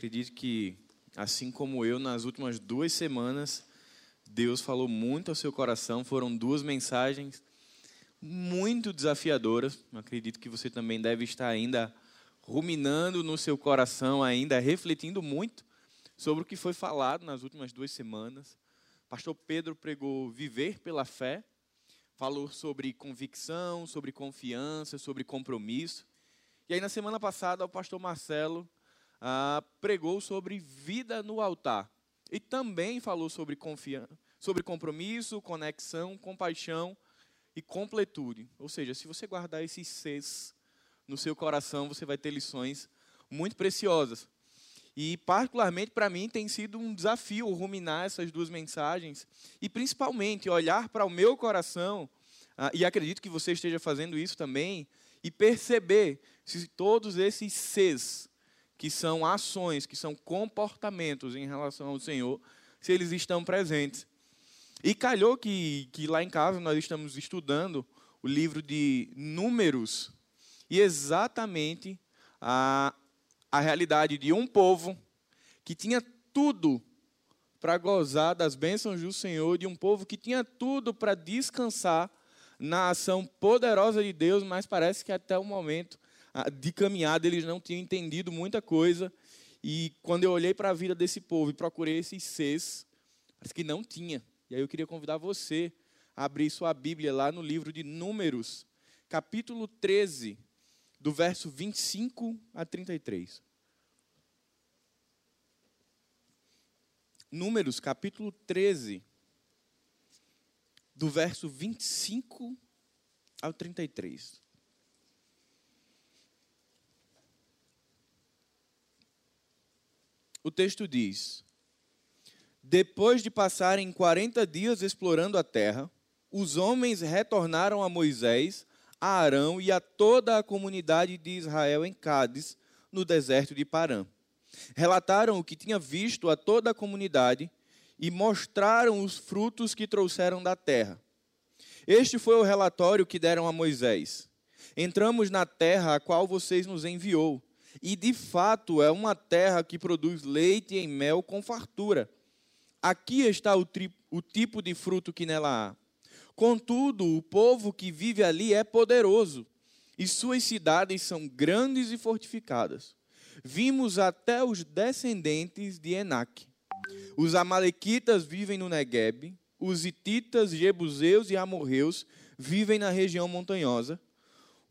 Acredito que, assim como eu, nas últimas duas semanas, Deus falou muito ao seu coração. Foram duas mensagens muito desafiadoras. Acredito que você também deve estar ainda ruminando no seu coração, ainda refletindo muito sobre o que foi falado nas últimas duas semanas. Pastor Pedro pregou viver pela fé, falou sobre convicção, sobre confiança, sobre compromisso. E aí, na semana passada, o pastor Marcelo ah, pregou sobre vida no altar. E também falou sobre, sobre compromisso, conexão, compaixão e completude. Ou seja, se você guardar esses seis no seu coração, você vai ter lições muito preciosas. E, particularmente, para mim, tem sido um desafio ruminar essas duas mensagens e, principalmente, olhar para o meu coração, ah, e acredito que você esteja fazendo isso também, e perceber se todos esses Cs, que são ações, que são comportamentos em relação ao Senhor, se eles estão presentes. E calhou que, que lá em casa nós estamos estudando o livro de Números, e exatamente a, a realidade de um povo que tinha tudo para gozar das bênçãos do Senhor, de um povo que tinha tudo para descansar na ação poderosa de Deus, mas parece que até o momento de caminhada eles não tinham entendido muita coisa. E quando eu olhei para a vida desse povo e procurei esses seis, parece que não tinha. E aí eu queria convidar você a abrir sua Bíblia lá no livro de Números, capítulo 13, do verso 25 a 33. Números, capítulo 13, do verso 25 ao 33. O texto diz: Depois de passarem 40 dias explorando a terra, os homens retornaram a Moisés a Arão e a toda a comunidade de Israel em Cádiz, no deserto de Parã. Relataram o que tinha visto a toda a comunidade e mostraram os frutos que trouxeram da terra. Este foi o relatório que deram a Moisés. Entramos na terra a qual vocês nos enviou, e de fato é uma terra que produz leite e mel com fartura. Aqui está o, o tipo de fruto que nela há Contudo, o povo que vive ali é poderoso, e suas cidades são grandes e fortificadas. Vimos até os descendentes de Enac. Os amalequitas vivem no Negueb, os hititas, jebuseus e amorreus vivem na região montanhosa.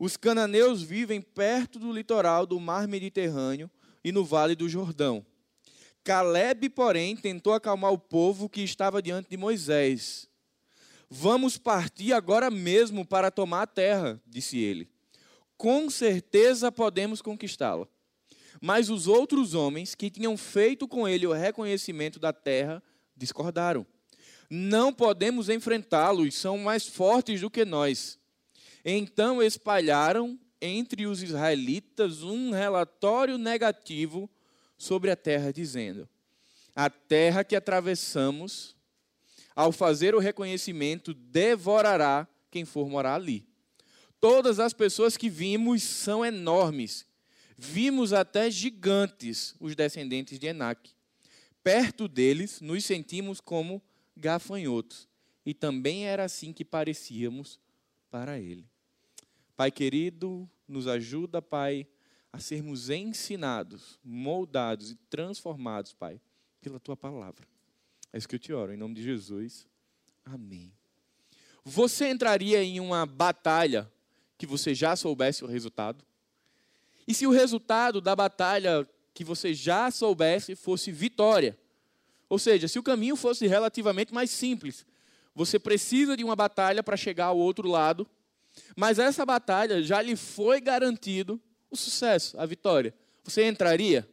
Os cananeus vivem perto do litoral do mar Mediterrâneo e no vale do Jordão. Caleb, porém, tentou acalmar o povo que estava diante de Moisés Vamos partir agora mesmo para tomar a terra, disse ele. Com certeza podemos conquistá-la. Mas os outros homens que tinham feito com ele o reconhecimento da terra discordaram. Não podemos enfrentá-los, são mais fortes do que nós. Então espalharam entre os israelitas um relatório negativo sobre a terra, dizendo: A terra que atravessamos ao fazer o reconhecimento, devorará quem for morar ali. Todas as pessoas que vimos são enormes. Vimos até gigantes, os descendentes de Enac. Perto deles, nos sentimos como gafanhotos. E também era assim que parecíamos para ele. Pai querido, nos ajuda, Pai, a sermos ensinados, moldados e transformados, Pai, pela tua palavra. É isso que eu te oro, em nome de Jesus. Amém. Você entraria em uma batalha que você já soubesse o resultado? E se o resultado da batalha que você já soubesse fosse vitória? Ou seja, se o caminho fosse relativamente mais simples, você precisa de uma batalha para chegar ao outro lado, mas essa batalha já lhe foi garantido o sucesso, a vitória. Você entraria?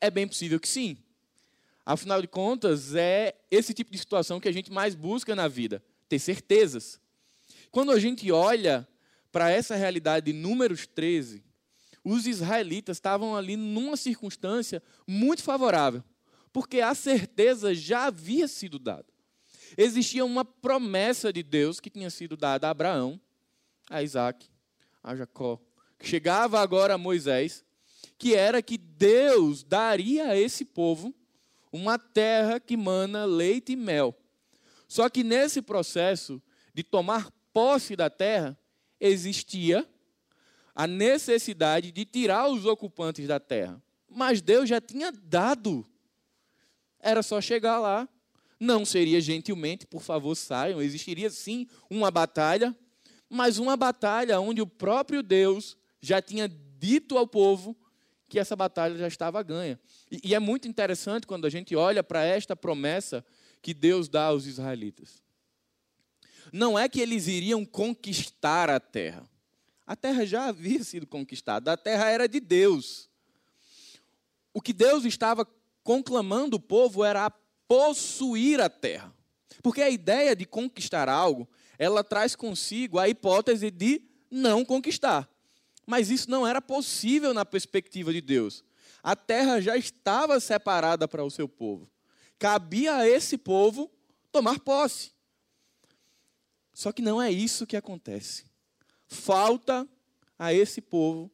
É bem possível que sim. Afinal de contas, é esse tipo de situação que a gente mais busca na vida, ter certezas. Quando a gente olha para essa realidade de Números 13, os israelitas estavam ali numa circunstância muito favorável, porque a certeza já havia sido dada. Existia uma promessa de Deus que tinha sido dada a Abraão, a Isaac, a Jacó, que chegava agora a Moisés, que era que Deus daria a esse povo uma terra que mana leite e mel. Só que nesse processo de tomar posse da terra, existia a necessidade de tirar os ocupantes da terra. Mas Deus já tinha dado. Era só chegar lá. Não seria gentilmente, por favor, saiam. Existiria sim uma batalha, mas uma batalha onde o próprio Deus já tinha dito ao povo que essa batalha já estava ganha. E, e é muito interessante quando a gente olha para esta promessa que Deus dá aos israelitas. Não é que eles iriam conquistar a terra. A terra já havia sido conquistada, a terra era de Deus. O que Deus estava conclamando o povo era a possuir a terra. Porque a ideia de conquistar algo, ela traz consigo a hipótese de não conquistar. Mas isso não era possível na perspectiva de Deus. A terra já estava separada para o seu povo. Cabia a esse povo tomar posse. Só que não é isso que acontece. Falta a esse povo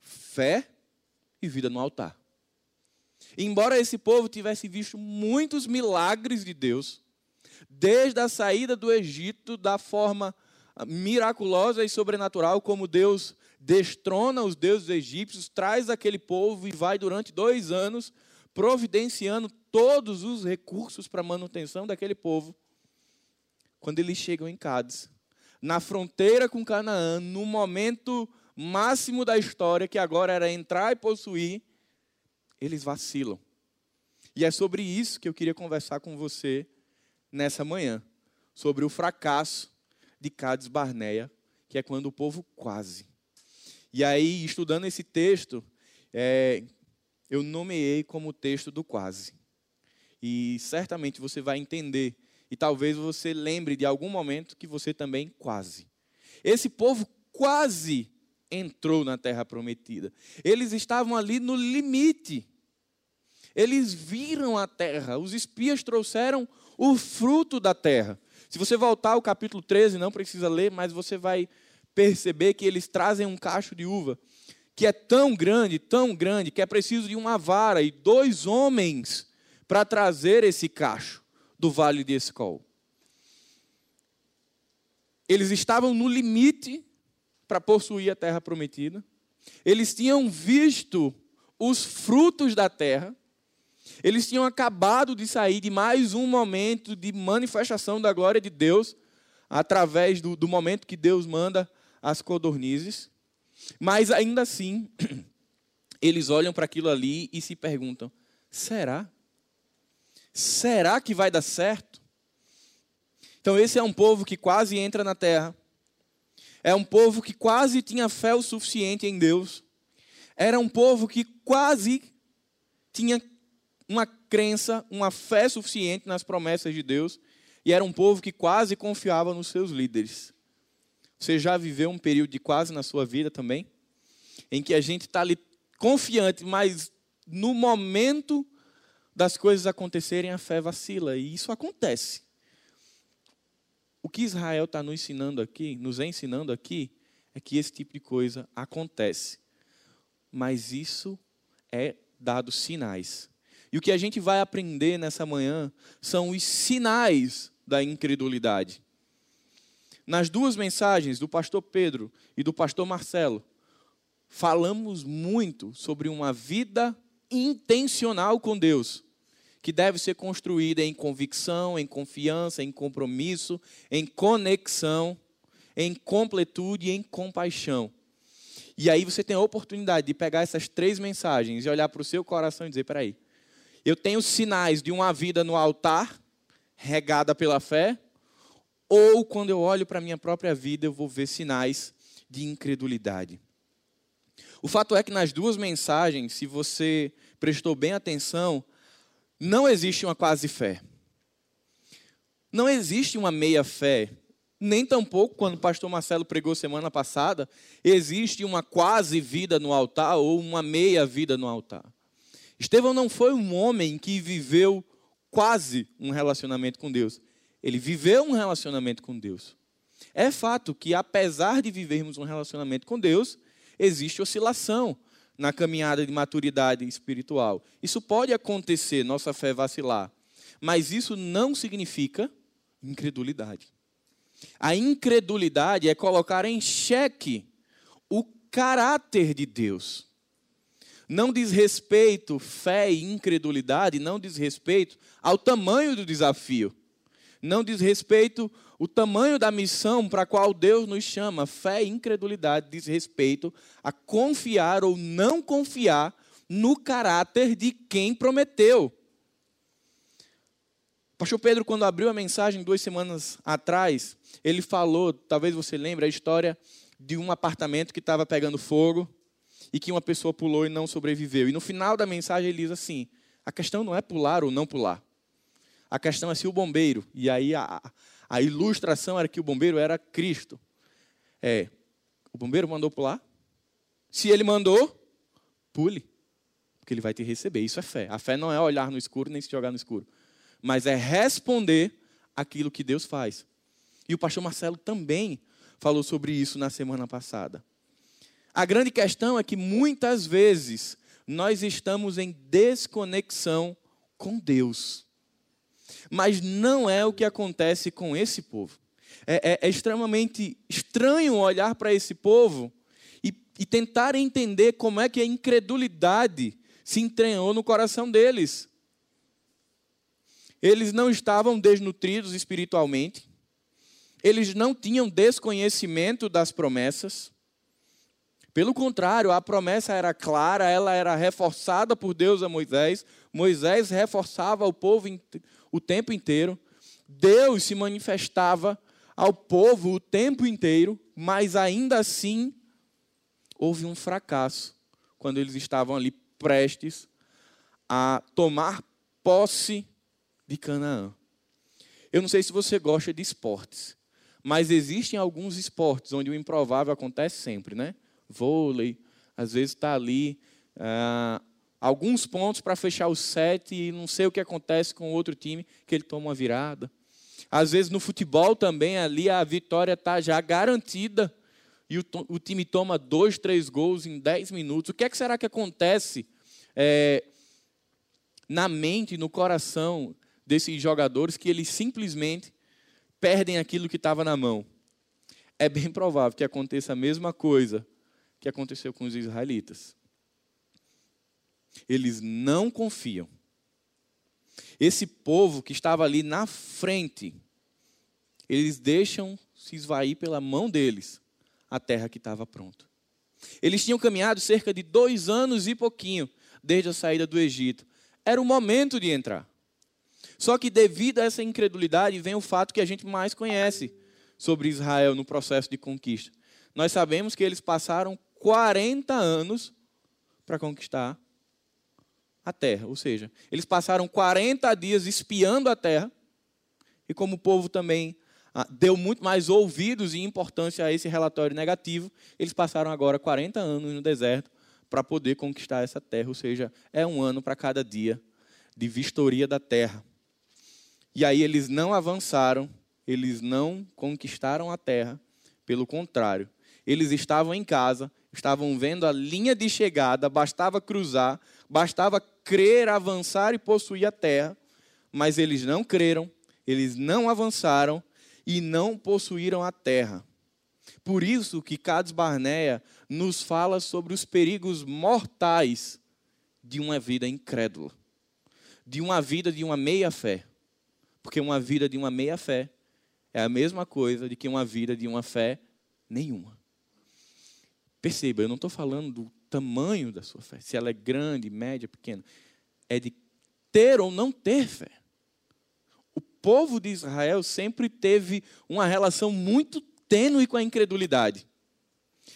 fé e vida no altar. Embora esse povo tivesse visto muitos milagres de Deus, desde a saída do Egito, da forma miraculosa e sobrenatural como Deus destrona os deuses egípcios, traz aquele povo e vai durante dois anos providenciando todos os recursos para a manutenção daquele povo. Quando eles chegam em Cádiz, na fronteira com Canaã, no momento máximo da história, que agora era entrar e possuir, eles vacilam. E é sobre isso que eu queria conversar com você nessa manhã, sobre o fracasso de Cádiz Barneia, que é quando o povo quase e aí, estudando esse texto, é, eu nomeei como texto do quase. E certamente você vai entender. E talvez você lembre de algum momento que você também quase. Esse povo quase entrou na terra prometida. Eles estavam ali no limite. Eles viram a terra. Os espias trouxeram o fruto da terra. Se você voltar ao capítulo 13, não precisa ler, mas você vai perceber que eles trazem um cacho de uva que é tão grande, tão grande, que é preciso de uma vara e dois homens para trazer esse cacho do vale de Escol. Eles estavam no limite para possuir a terra prometida. Eles tinham visto os frutos da terra. Eles tinham acabado de sair de mais um momento de manifestação da glória de Deus, através do, do momento que Deus manda as codornizes, mas ainda assim, eles olham para aquilo ali e se perguntam: será? Será que vai dar certo? Então, esse é um povo que quase entra na terra, é um povo que quase tinha fé o suficiente em Deus, era um povo que quase tinha uma crença, uma fé suficiente nas promessas de Deus, e era um povo que quase confiava nos seus líderes. Você já viveu um período de quase na sua vida também? Em que a gente está ali confiante, mas no momento das coisas acontecerem, a fé vacila. E isso acontece. O que Israel está nos ensinando aqui, nos ensinando aqui, é que esse tipo de coisa acontece. Mas isso é dado sinais. E o que a gente vai aprender nessa manhã são os sinais da incredulidade. Nas duas mensagens do pastor Pedro e do pastor Marcelo, falamos muito sobre uma vida intencional com Deus, que deve ser construída em convicção, em confiança, em compromisso, em conexão, em completude e em compaixão. E aí você tem a oportunidade de pegar essas três mensagens e olhar para o seu coração e dizer: peraí, eu tenho sinais de uma vida no altar, regada pela fé, ou quando eu olho para a minha própria vida, eu vou ver sinais de incredulidade. O fato é que nas duas mensagens, se você prestou bem atenção, não existe uma quase fé. Não existe uma meia fé. Nem tampouco, quando o pastor Marcelo pregou semana passada, existe uma quase vida no altar ou uma meia vida no altar. Estevão não foi um homem que viveu quase um relacionamento com Deus. Ele viveu um relacionamento com Deus. É fato que, apesar de vivermos um relacionamento com Deus, existe oscilação na caminhada de maturidade espiritual. Isso pode acontecer, nossa fé vacilar. Mas isso não significa incredulidade. A incredulidade é colocar em xeque o caráter de Deus. Não diz respeito, fé e incredulidade, não diz respeito ao tamanho do desafio. Não diz respeito o tamanho da missão para a qual Deus nos chama. Fé e incredulidade diz respeito a confiar ou não confiar no caráter de quem prometeu. pastor Pedro, quando abriu a mensagem duas semanas atrás, ele falou, talvez você lembre, a história de um apartamento que estava pegando fogo e que uma pessoa pulou e não sobreviveu. E no final da mensagem ele diz assim: a questão não é pular ou não pular. A questão é se o bombeiro, e aí a, a ilustração era que o bombeiro era Cristo. É, o bombeiro mandou pular? Se ele mandou, pule, porque ele vai te receber. Isso é fé. A fé não é olhar no escuro nem se jogar no escuro, mas é responder aquilo que Deus faz. E o pastor Marcelo também falou sobre isso na semana passada. A grande questão é que muitas vezes nós estamos em desconexão com Deus. Mas não é o que acontece com esse povo. É, é, é extremamente estranho olhar para esse povo e, e tentar entender como é que a incredulidade se entranhou no coração deles. Eles não estavam desnutridos espiritualmente, eles não tinham desconhecimento das promessas. Pelo contrário, a promessa era clara, ela era reforçada por Deus a Moisés. Moisés reforçava o povo o tempo inteiro. Deus se manifestava ao povo o tempo inteiro, mas ainda assim houve um fracasso quando eles estavam ali prestes a tomar posse de Canaã. Eu não sei se você gosta de esportes, mas existem alguns esportes onde o improvável acontece sempre, né? Vôlei, às vezes está ali ah, alguns pontos para fechar o sete e não sei o que acontece com o outro time, que ele toma uma virada. Às vezes no futebol também ali a vitória está já garantida e o, o, time toma dois, três gols em dez minutos. O que, é que será que acontece é, na mente, no coração desses jogadores que eles simplesmente perdem aquilo que estava na mão. É bem provável que aconteça a mesma coisa que aconteceu com os israelitas. Eles não confiam. Esse povo que estava ali na frente, eles deixam se esvair pela mão deles a terra que estava pronta. Eles tinham caminhado cerca de dois anos e pouquinho desde a saída do Egito. Era o momento de entrar. Só que devido a essa incredulidade vem o fato que a gente mais conhece sobre Israel no processo de conquista. Nós sabemos que eles passaram 40 anos para conquistar a terra, ou seja, eles passaram 40 dias espiando a terra, e como o povo também ah, deu muito mais ouvidos e importância a esse relatório negativo, eles passaram agora 40 anos no deserto para poder conquistar essa terra, ou seja, é um ano para cada dia de vistoria da terra. E aí eles não avançaram, eles não conquistaram a terra, pelo contrário, eles estavam em casa, estavam vendo a linha de chegada, bastava cruzar, bastava crer, avançar e possuir a terra, mas eles não creram, eles não avançaram e não possuíram a terra. Por isso que Cades Barneia nos fala sobre os perigos mortais de uma vida incrédula, de uma vida de uma meia fé. Porque uma vida de uma meia fé é a mesma coisa de que uma vida de uma fé nenhuma. Perceba, eu não estou falando do tamanho da sua fé, se ela é grande, média, pequena. É de ter ou não ter fé. O povo de Israel sempre teve uma relação muito tênue com a incredulidade.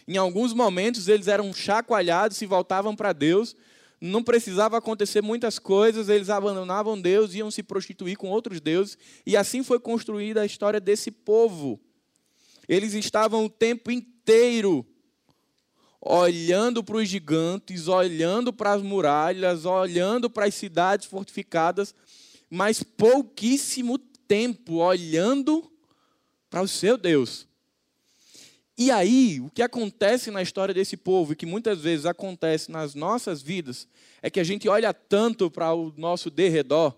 Em alguns momentos eles eram chacoalhados, se voltavam para Deus, não precisava acontecer muitas coisas, eles abandonavam Deus, iam se prostituir com outros deuses, e assim foi construída a história desse povo. Eles estavam o tempo inteiro olhando para os gigantes, olhando para as muralhas, olhando para as cidades fortificadas, mas pouquíssimo tempo olhando para o seu Deus. E aí, o que acontece na história desse povo, e que muitas vezes acontece nas nossas vidas, é que a gente olha tanto para o nosso derredor,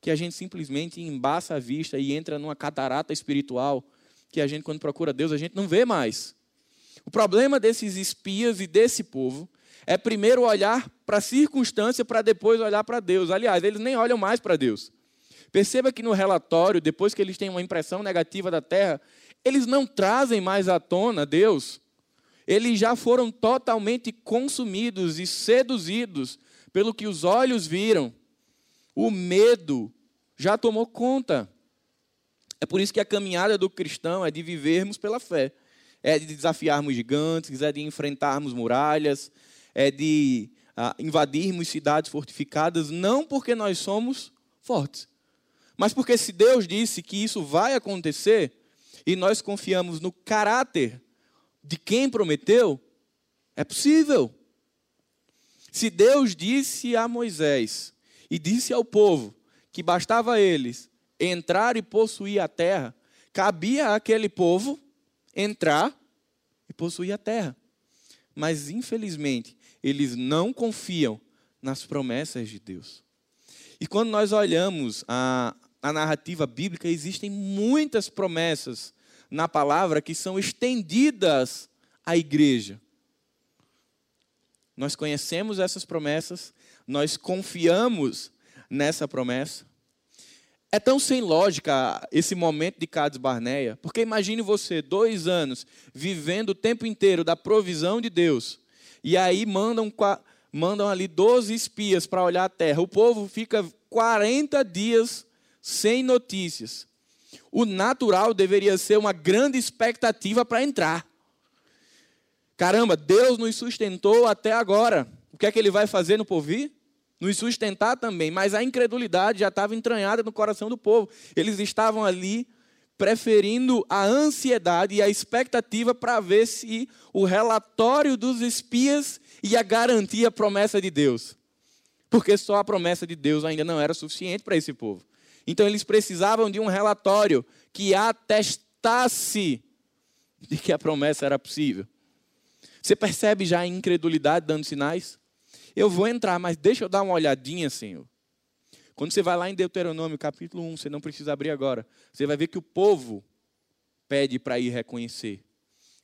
que a gente simplesmente embaça a vista e entra numa catarata espiritual, que a gente, quando procura Deus, a gente não vê mais. O problema desses espias e desse povo é primeiro olhar para a circunstância para depois olhar para Deus. Aliás, eles nem olham mais para Deus. Perceba que no relatório, depois que eles têm uma impressão negativa da terra, eles não trazem mais à tona Deus. Eles já foram totalmente consumidos e seduzidos pelo que os olhos viram. O medo já tomou conta. É por isso que a caminhada do cristão é de vivermos pela fé, é de desafiarmos gigantes, é de enfrentarmos muralhas, é de ah, invadirmos cidades fortificadas, não porque nós somos fortes, mas porque se Deus disse que isso vai acontecer, e nós confiamos no caráter de quem prometeu, é possível. Se Deus disse a Moisés e disse ao povo que bastava a eles entrar e possuir a terra, cabia àquele povo entrar e possuir a terra. Mas, infelizmente, eles não confiam nas promessas de Deus. E quando nós olhamos a, a narrativa bíblica, existem muitas promessas na palavra que são estendidas à igreja. Nós conhecemos essas promessas, nós confiamos nessa promessa. É tão sem lógica esse momento de Cades Barneia, porque imagine você, dois anos, vivendo o tempo inteiro da provisão de Deus, e aí mandam, mandam ali 12 espias para olhar a terra. O povo fica 40 dias sem notícias. O natural deveria ser uma grande expectativa para entrar. Caramba, Deus nos sustentou até agora. O que é que ele vai fazer no porvir? Nos sustentar também. Mas a incredulidade já estava entranhada no coração do povo. Eles estavam ali preferindo a ansiedade e a expectativa para ver se o relatório dos espias ia garantir a promessa de Deus. Porque só a promessa de Deus ainda não era suficiente para esse povo. Então eles precisavam de um relatório que atestasse de que a promessa era possível. Você percebe já a incredulidade dando sinais? Eu vou entrar, mas deixa eu dar uma olhadinha, Senhor. Quando você vai lá em Deuteronômio, capítulo 1, você não precisa abrir agora. Você vai ver que o povo pede para ir reconhecer.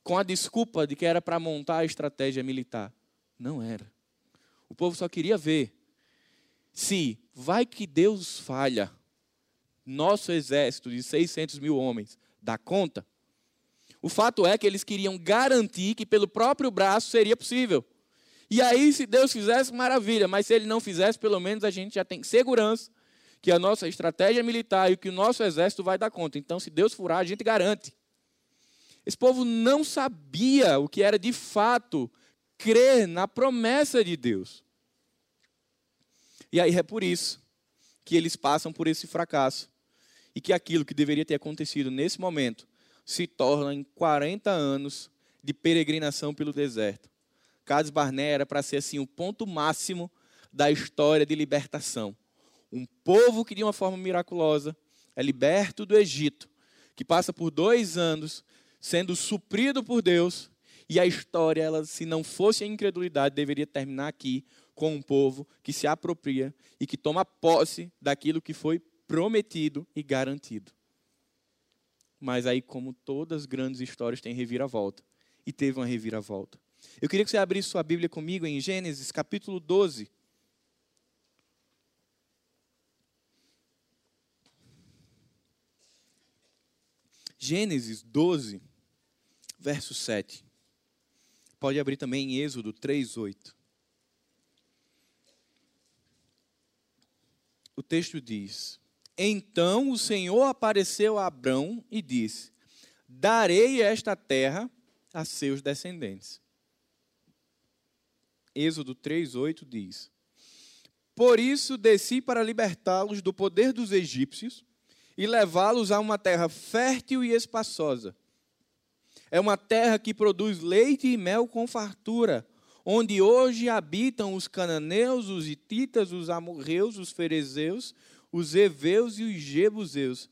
Com a desculpa de que era para montar a estratégia militar. Não era. O povo só queria ver se vai que Deus falha nosso exército de 600 mil homens dá conta? O fato é que eles queriam garantir que pelo próprio braço seria possível. E aí, se Deus fizesse, maravilha, mas se ele não fizesse, pelo menos a gente já tem segurança que a nossa estratégia militar e que o nosso exército vai dar conta. Então, se Deus furar, a gente garante. Esse povo não sabia o que era de fato crer na promessa de Deus. E aí é por isso que eles passam por esse fracasso e que aquilo que deveria ter acontecido nesse momento se torna em 40 anos de peregrinação pelo deserto. Cades Barné era para ser assim o ponto máximo da história de libertação. Um povo que de uma forma miraculosa é liberto do Egito, que passa por dois anos sendo suprido por Deus, e a história, ela, se não fosse a incredulidade, deveria terminar aqui com um povo que se apropria e que toma posse daquilo que foi prometido e garantido. Mas aí, como todas as grandes histórias, tem reviravolta. E teve uma reviravolta. Eu queria que você abrisse sua Bíblia comigo em Gênesis capítulo 12. Gênesis 12, verso 7. Pode abrir também em Êxodo 3, 8. O texto diz: então o Senhor apareceu a Abrão e disse: Darei esta terra a seus descendentes. Êxodo 3:8 diz: Por isso desci para libertá-los do poder dos egípcios e levá-los a uma terra fértil e espaçosa. É uma terra que produz leite e mel com fartura, onde hoje habitam os cananeus, os hititas, os amorreus, os ferezeus, os heveus e os jebuseus.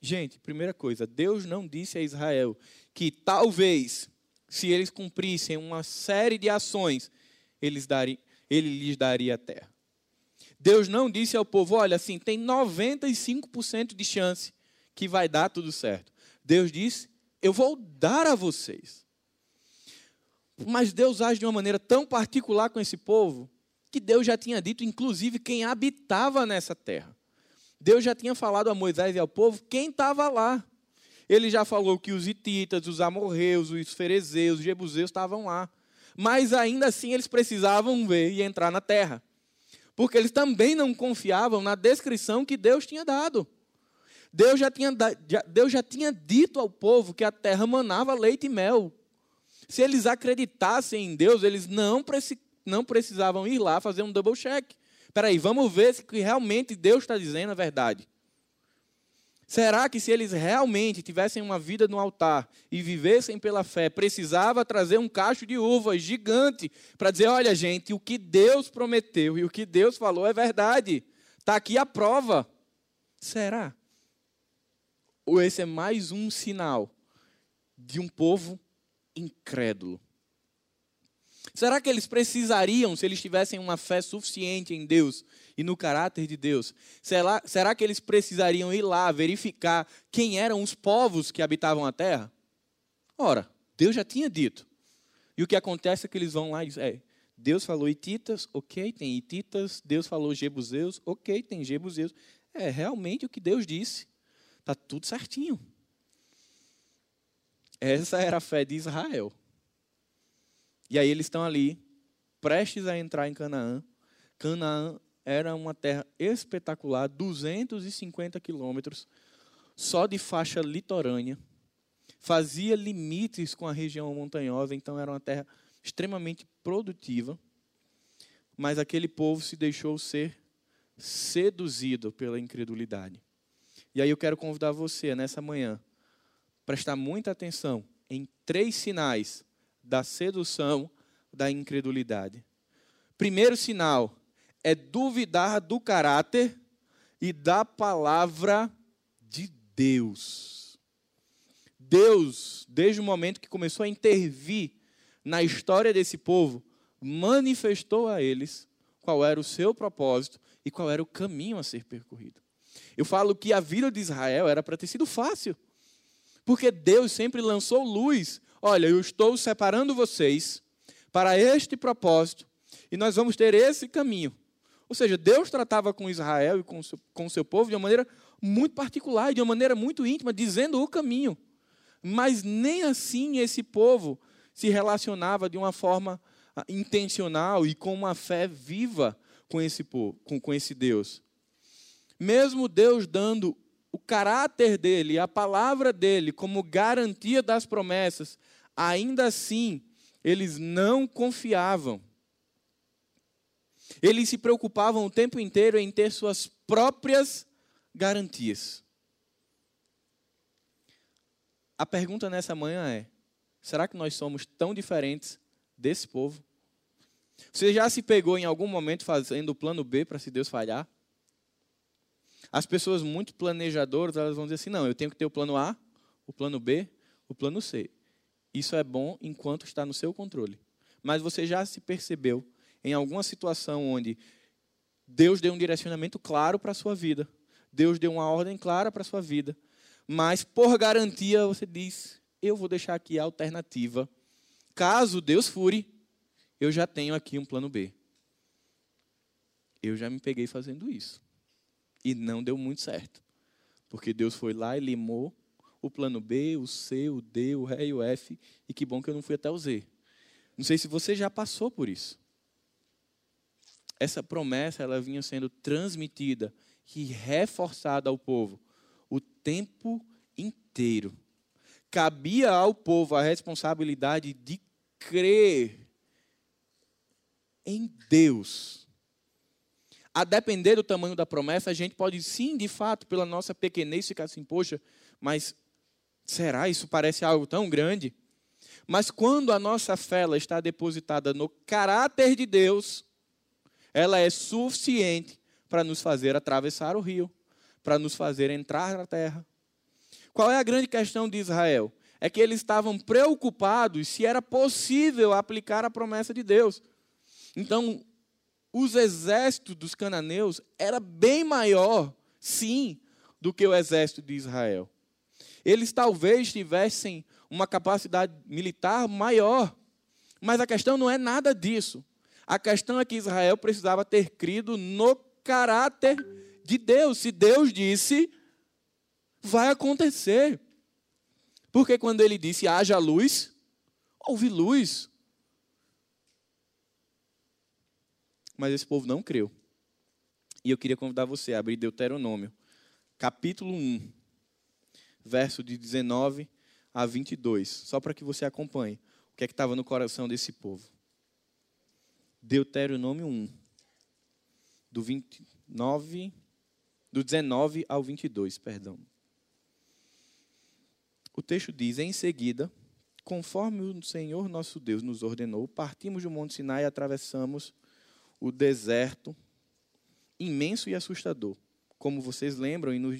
Gente, primeira coisa, Deus não disse a Israel que talvez, se eles cumprissem uma série de ações, eles ele lhes daria a terra. Deus não disse ao povo: olha, assim, tem 95% de chance que vai dar tudo certo. Deus disse: eu vou dar a vocês. Mas Deus age de uma maneira tão particular com esse povo que Deus já tinha dito, inclusive, quem habitava nessa terra. Deus já tinha falado a Moisés e ao povo quem estava lá. Ele já falou que os hititas, os amorreus, os ferezeus, os jebuseus estavam lá. Mas ainda assim eles precisavam ver e entrar na terra. Porque eles também não confiavam na descrição que Deus tinha dado. Deus já tinha, Deus já tinha dito ao povo que a terra manava leite e mel. Se eles acreditassem em Deus, eles não, não precisavam ir lá fazer um double check. Espera aí, vamos ver se realmente Deus está dizendo a verdade. Será que se eles realmente tivessem uma vida no altar e vivessem pela fé, precisava trazer um cacho de uvas gigante para dizer, olha gente, o que Deus prometeu e o que Deus falou é verdade. Está aqui a prova. Será? Ou esse é mais um sinal de um povo incrédulo? Será que eles precisariam, se eles tivessem uma fé suficiente em Deus e no caráter de Deus, será, será que eles precisariam ir lá verificar quem eram os povos que habitavam a terra? Ora, Deus já tinha dito. E o que acontece é que eles vão lá e dizem: é, Deus falou hititas, ok, tem hititas. Deus falou jebuseus, ok, tem jebuseus. É realmente o que Deus disse. Está tudo certinho. Essa era a fé de Israel. E aí eles estão ali, prestes a entrar em Canaã. Canaã era uma terra espetacular, 250 quilômetros, só de faixa litorânea. Fazia limites com a região montanhosa, então era uma terra extremamente produtiva. Mas aquele povo se deixou ser seduzido pela incredulidade. E aí eu quero convidar você nessa manhã, prestar muita atenção em três sinais da sedução da incredulidade. Primeiro sinal é duvidar do caráter e da palavra de Deus. Deus, desde o momento que começou a intervir na história desse povo, manifestou a eles qual era o seu propósito e qual era o caminho a ser percorrido. Eu falo que a vida de Israel era para ter sido fácil. Porque Deus sempre lançou luz. Olha, eu estou separando vocês para este propósito e nós vamos ter esse caminho. Ou seja, Deus tratava com Israel e com seu, com seu povo de uma maneira muito particular, de uma maneira muito íntima, dizendo o caminho. Mas nem assim esse povo se relacionava de uma forma ah, intencional e com uma fé viva com esse povo, com, com esse Deus. Mesmo Deus dando o caráter dele, a palavra dele como garantia das promessas, ainda assim eles não confiavam. Eles se preocupavam o tempo inteiro em ter suas próprias garantias. A pergunta nessa manhã é: será que nós somos tão diferentes desse povo? Você já se pegou em algum momento fazendo o plano B para se Deus falhar? As pessoas muito planejadoras, elas vão dizer assim: não, eu tenho que ter o plano A, o plano B, o plano C. Isso é bom enquanto está no seu controle. Mas você já se percebeu em alguma situação onde Deus deu um direcionamento claro para a sua vida, Deus deu uma ordem clara para a sua vida, mas por garantia você diz: eu vou deixar aqui a alternativa. Caso Deus fure, eu já tenho aqui um plano B. Eu já me peguei fazendo isso. E não deu muito certo. Porque Deus foi lá e limou o plano B, o C, o D, o E e o F. E que bom que eu não fui até o Z. Não sei se você já passou por isso. Essa promessa ela vinha sendo transmitida e reforçada ao povo o tempo inteiro. Cabia ao povo a responsabilidade de crer em Deus a depender do tamanho da promessa, a gente pode sim, de fato, pela nossa pequenez, ficar assim, poxa, mas será isso parece algo tão grande? Mas quando a nossa fé está depositada no caráter de Deus, ela é suficiente para nos fazer atravessar o rio, para nos fazer entrar na terra. Qual é a grande questão de Israel? É que eles estavam preocupados se era possível aplicar a promessa de Deus. Então, os exércitos dos cananeus era bem maior, sim, do que o exército de Israel. Eles talvez tivessem uma capacidade militar maior, mas a questão não é nada disso. A questão é que Israel precisava ter crido no caráter de Deus. Se Deus disse, vai acontecer. Porque quando ele disse haja luz, houve luz. Mas esse povo não creu. E eu queria convidar você a abrir Deuteronômio, capítulo 1, verso de 19 a 22, só para que você acompanhe o que é que estava no coração desse povo. Deuteronômio 1, do 29, do 19 ao 22, perdão. O texto diz: Em seguida, conforme o Senhor nosso Deus nos ordenou, partimos do Monte Sinai e atravessamos o deserto imenso e assustador. Como vocês lembram, e nos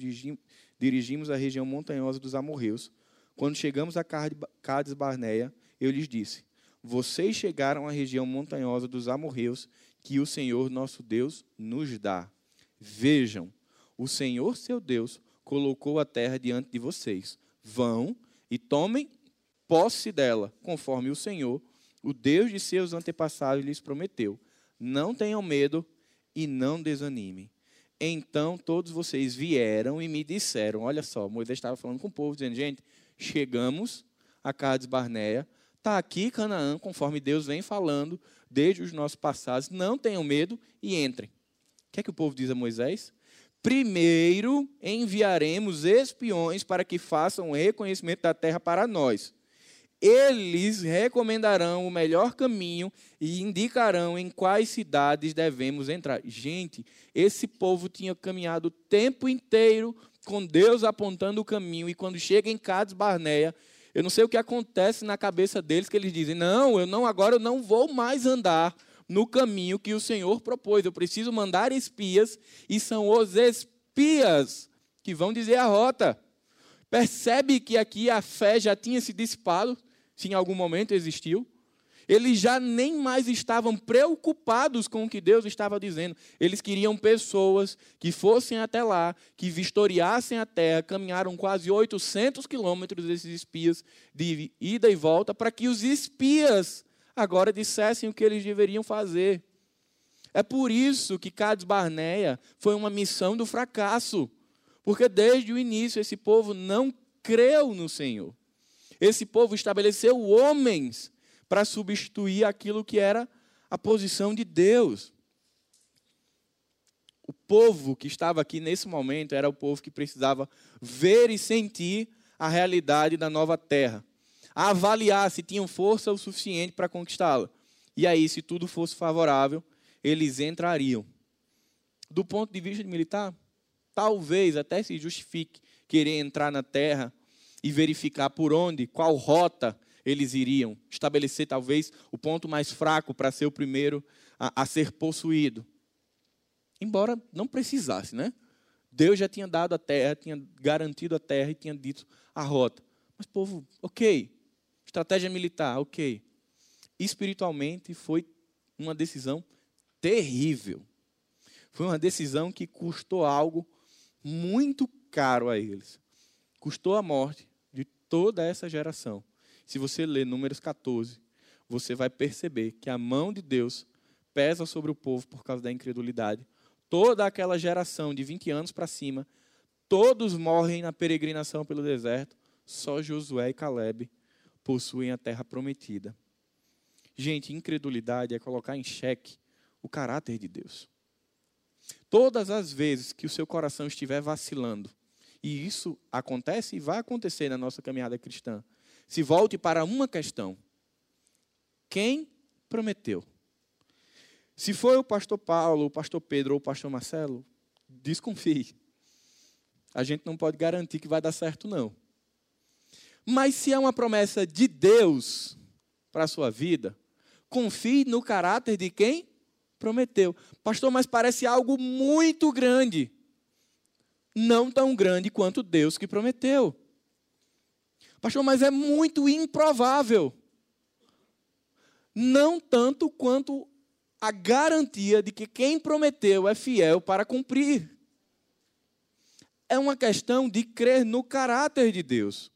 dirigimos à região montanhosa dos amorreus. Quando chegamos a Cades Barneia, eu lhes disse: Vocês chegaram à região montanhosa dos amorreus que o Senhor nosso Deus nos dá. Vejam, o Senhor seu Deus colocou a terra diante de vocês Vão e tomem posse dela, conforme o Senhor, o Deus de seus antepassados, lhes prometeu. Não tenham medo e não desanimem. Então todos vocês vieram e me disseram: Olha só, Moisés estava falando com o povo, dizendo: Gente, chegamos a Cades Barneia, está aqui Canaã, conforme Deus vem falando desde os nossos passados. Não tenham medo e entrem. O que é que o povo diz a Moisés? Primeiro enviaremos espiões para que façam reconhecimento da terra para nós. Eles recomendarão o melhor caminho e indicarão em quais cidades devemos entrar. Gente, esse povo tinha caminhado o tempo inteiro com Deus apontando o caminho, e quando chega em Cades Barneia, eu não sei o que acontece na cabeça deles, que eles dizem: Não, eu não, agora eu não vou mais andar no caminho que o Senhor propôs. Eu preciso mandar espias, e são os espias que vão dizer a rota. Percebe que aqui a fé já tinha se dissipado, se em algum momento existiu. Eles já nem mais estavam preocupados com o que Deus estava dizendo. Eles queriam pessoas que fossem até lá, que vistoriassem a terra. Caminharam quase 800 quilômetros desses espias de ida e volta para que os espias agora dissessem o que eles deveriam fazer. É por isso que Cades Barneia foi uma missão do fracasso, porque desde o início esse povo não creu no Senhor. Esse povo estabeleceu homens para substituir aquilo que era a posição de Deus. O povo que estava aqui nesse momento era o povo que precisava ver e sentir a realidade da nova terra avaliar se tinham força o suficiente para conquistá-la. E aí, se tudo fosse favorável, eles entrariam. Do ponto de vista militar, talvez até se justifique querer entrar na terra e verificar por onde, qual rota eles iriam, estabelecer talvez o ponto mais fraco para ser o primeiro a, a ser possuído. Embora não precisasse, né? Deus já tinha dado a terra, tinha garantido a terra e tinha dito a rota. Mas, povo, ok, Estratégia militar, ok. Espiritualmente foi uma decisão terrível. Foi uma decisão que custou algo muito caro a eles. Custou a morte toda essa geração. Se você ler Números 14, você vai perceber que a mão de Deus pesa sobre o povo por causa da incredulidade. Toda aquela geração de 20 anos para cima, todos morrem na peregrinação pelo deserto, só Josué e Caleb possuem a terra prometida. Gente, incredulidade é colocar em xeque o caráter de Deus. Todas as vezes que o seu coração estiver vacilando, e isso acontece e vai acontecer na nossa caminhada cristã, se volte para uma questão: quem prometeu? Se foi o pastor Paulo, o pastor Pedro ou o pastor Marcelo, desconfie. A gente não pode garantir que vai dar certo, não. Mas se é uma promessa de Deus para a sua vida, confie no caráter de quem prometeu. Pastor, mas parece algo muito grande. Não tão grande quanto Deus que prometeu. Pastor, mas é muito improvável. Não tanto quanto a garantia de que quem prometeu é fiel para cumprir. É uma questão de crer no caráter de Deus.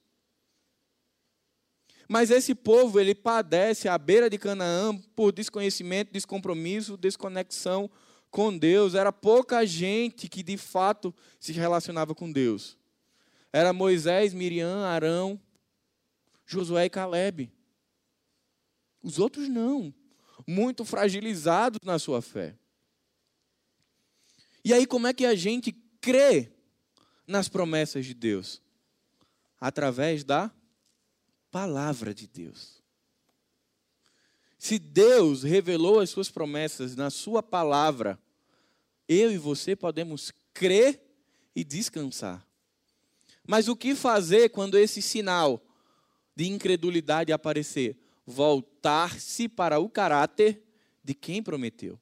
Mas esse povo, ele padece à beira de Canaã por desconhecimento, descompromisso, desconexão com Deus. Era pouca gente que de fato se relacionava com Deus. Era Moisés, Miriam, Arão, Josué e Caleb. Os outros não. Muito fragilizados na sua fé. E aí, como é que a gente crê nas promessas de Deus? Através da palavra de Deus. Se Deus revelou as suas promessas na sua palavra, eu e você podemos crer e descansar. Mas o que fazer quando esse sinal de incredulidade aparecer? Voltar-se para o caráter de quem prometeu.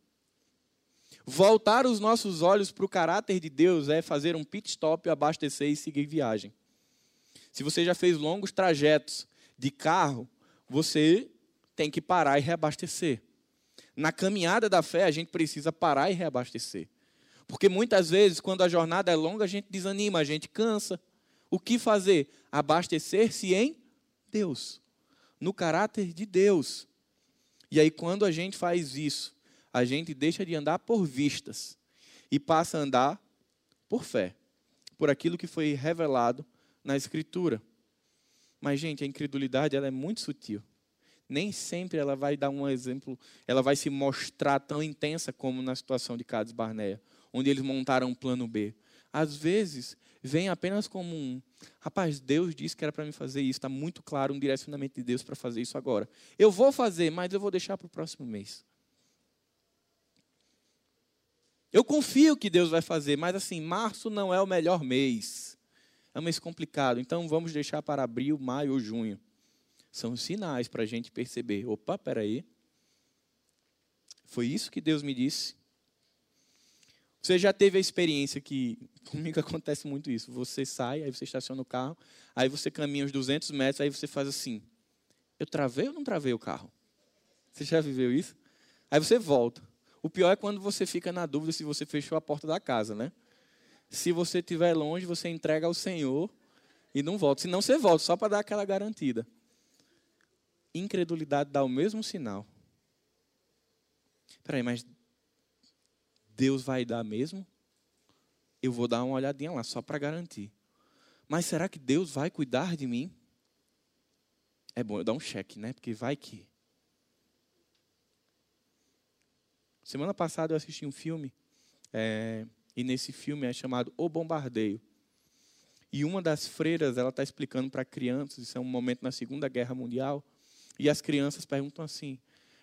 Voltar os nossos olhos para o caráter de Deus é fazer um pit stop, abastecer e seguir viagem. Se você já fez longos trajetos de carro, você tem que parar e reabastecer. Na caminhada da fé, a gente precisa parar e reabastecer. Porque muitas vezes, quando a jornada é longa, a gente desanima, a gente cansa. O que fazer? Abastecer-se em Deus, no caráter de Deus. E aí, quando a gente faz isso, a gente deixa de andar por vistas e passa a andar por fé, por aquilo que foi revelado na Escritura. Mas, gente, a incredulidade ela é muito sutil. Nem sempre ela vai dar um exemplo, ela vai se mostrar tão intensa como na situação de Cades Barneia, onde eles montaram um plano B. Às vezes, vem apenas como um, rapaz, Deus disse que era para mim fazer isso, está muito claro um direcionamento de Deus para fazer isso agora. Eu vou fazer, mas eu vou deixar para o próximo mês. Eu confio que Deus vai fazer, mas assim, março não é o melhor mês. É um mês complicado, então vamos deixar para abril, maio ou junho. São sinais para a gente perceber. Opa, peraí. Foi isso que Deus me disse. Você já teve a experiência que, comigo acontece muito isso. Você sai, aí você estaciona o carro, aí você caminha uns 200 metros, aí você faz assim: eu travei ou não travei o carro? Você já viveu isso? Aí você volta. O pior é quando você fica na dúvida se você fechou a porta da casa, né? Se você estiver longe, você entrega ao Senhor e não volta. Se não, você volta, só para dar aquela garantida. Incredulidade dá o mesmo sinal. Peraí, mas Deus vai dar mesmo? Eu vou dar uma olhadinha lá, só para garantir. Mas será que Deus vai cuidar de mim? É bom eu dar um cheque, né? Porque vai que. Semana passada eu assisti um filme, é, e nesse filme é chamado O Bombardeio. E uma das freiras, ela está explicando para crianças, isso é um momento na Segunda Guerra Mundial, e as crianças perguntam assim: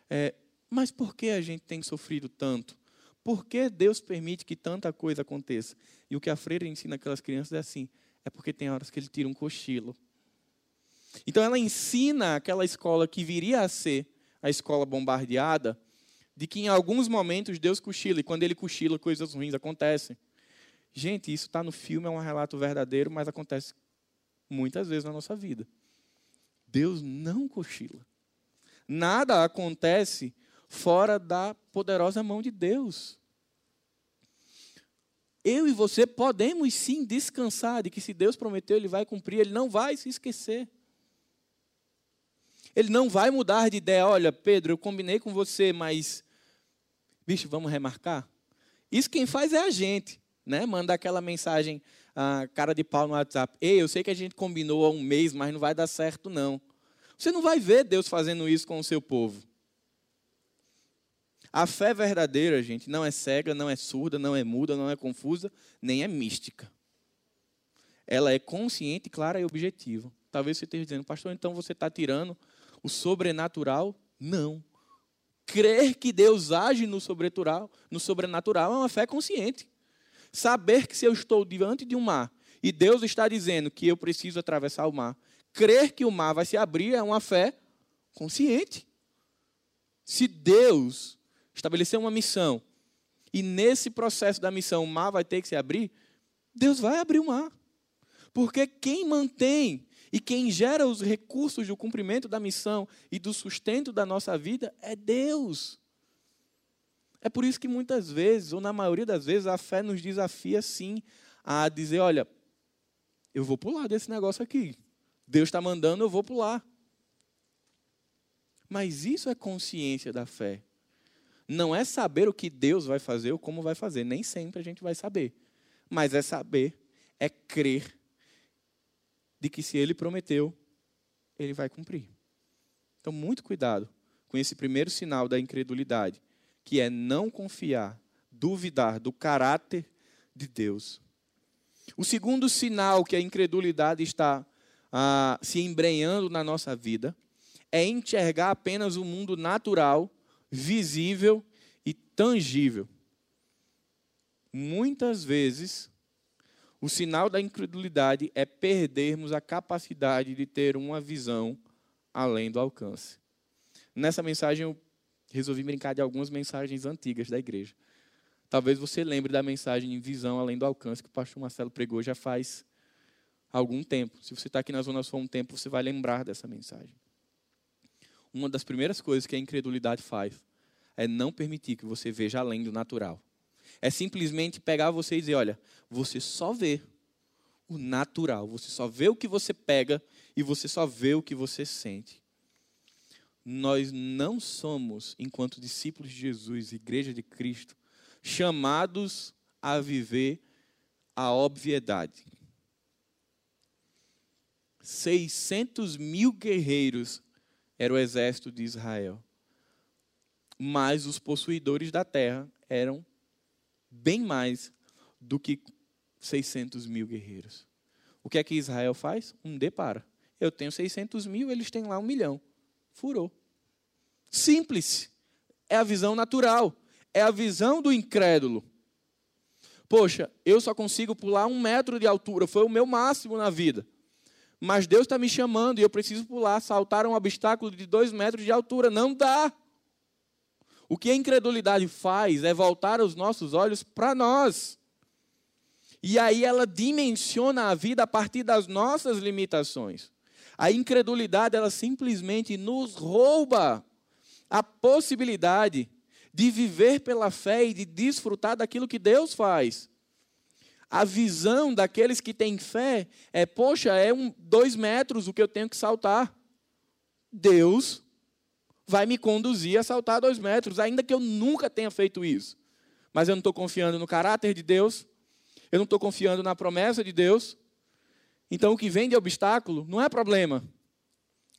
é, mas por que a gente tem sofrido tanto? Por que Deus permite que tanta coisa aconteça? E o que a freira ensina aquelas crianças é assim: é porque tem horas que ele tira um cochilo. Então ela ensina aquela escola que viria a ser a escola bombardeada, de que em alguns momentos Deus cochila, e quando ele cochila, coisas ruins acontecem. Gente, isso está no filme, é um relato verdadeiro, mas acontece muitas vezes na nossa vida. Deus não cochila. Nada acontece fora da poderosa mão de Deus. Eu e você podemos sim descansar de que se Deus prometeu, Ele vai cumprir, Ele não vai se esquecer. Ele não vai mudar de ideia. Olha, Pedro, eu combinei com você, mas, bicho, vamos remarcar? Isso quem faz é a gente, né? Manda aquela mensagem, a cara de pau no WhatsApp. Ei, eu sei que a gente combinou há um mês, mas não vai dar certo, não. Você não vai ver Deus fazendo isso com o seu povo. A fé verdadeira, gente, não é cega, não é surda, não é muda, não é confusa, nem é mística. Ela é consciente, clara e objetiva. Talvez você esteja dizendo, pastor, então você está tirando o sobrenatural? Não. Crer que Deus age no sobrenatural, no sobrenatural é uma fé consciente. Saber que se eu estou diante de um mar e Deus está dizendo que eu preciso atravessar o mar, crer que o mar vai se abrir é uma fé consciente. Se Deus estabelecer uma missão, e nesse processo da missão o mar vai ter que se abrir, Deus vai abrir o mar. Porque quem mantém E quem gera os recursos do cumprimento da missão e do sustento da nossa vida é Deus. É por isso que muitas vezes, ou na maioria das vezes, a fé nos desafia sim a dizer: olha, eu vou pular desse negócio aqui. Deus está mandando, eu vou pular. Mas isso é consciência da fé. Não é saber o que Deus vai fazer ou como vai fazer. Nem sempre a gente vai saber. Mas é saber, é crer de que se Ele prometeu, Ele vai cumprir. Então, muito cuidado com esse primeiro sinal da incredulidade, que é não confiar, duvidar do caráter de Deus. O segundo sinal que a incredulidade está ah, se embrenhando na nossa vida é enxergar apenas o mundo natural, visível e tangível. Muitas vezes, o sinal da incredulidade é perdermos a capacidade de ter uma visão além do alcance. Nessa mensagem, eu resolvi brincar de algumas mensagens antigas da igreja. Talvez você lembre da mensagem Visão Além do Alcance que o pastor Marcelo pregou já faz algum tempo. Se você está aqui na Zona Sul há um tempo, você vai lembrar dessa mensagem. Uma das primeiras coisas que a incredulidade faz é não permitir que você veja além do natural. É simplesmente pegar você e dizer: olha, você só vê o natural, você só vê o que você pega e você só vê o que você sente. Nós não somos, enquanto discípulos de Jesus, igreja de Cristo, chamados a viver a obviedade. 600 mil guerreiros era o exército de Israel. Mas os possuidores da terra eram bem mais do que 600 mil guerreiros. O que é que Israel faz? Um depara. Eu tenho 600 mil, eles têm lá um milhão. Furou. Simples. É a visão natural. É a visão do incrédulo. Poxa, eu só consigo pular um metro de altura. Foi o meu máximo na vida. Mas Deus está me chamando e eu preciso pular, saltar um obstáculo de dois metros de altura. Não dá. O que a incredulidade faz é voltar os nossos olhos para nós. E aí ela dimensiona a vida a partir das nossas limitações. A incredulidade, ela simplesmente nos rouba a possibilidade de viver pela fé e de desfrutar daquilo que Deus faz. A visão daqueles que têm fé é, poxa, é um, dois metros o que eu tenho que saltar. Deus vai me conduzir a saltar dois metros, ainda que eu nunca tenha feito isso. Mas eu não estou confiando no caráter de Deus, eu não estou confiando na promessa de Deus. Então o que vem de obstáculo não é problema,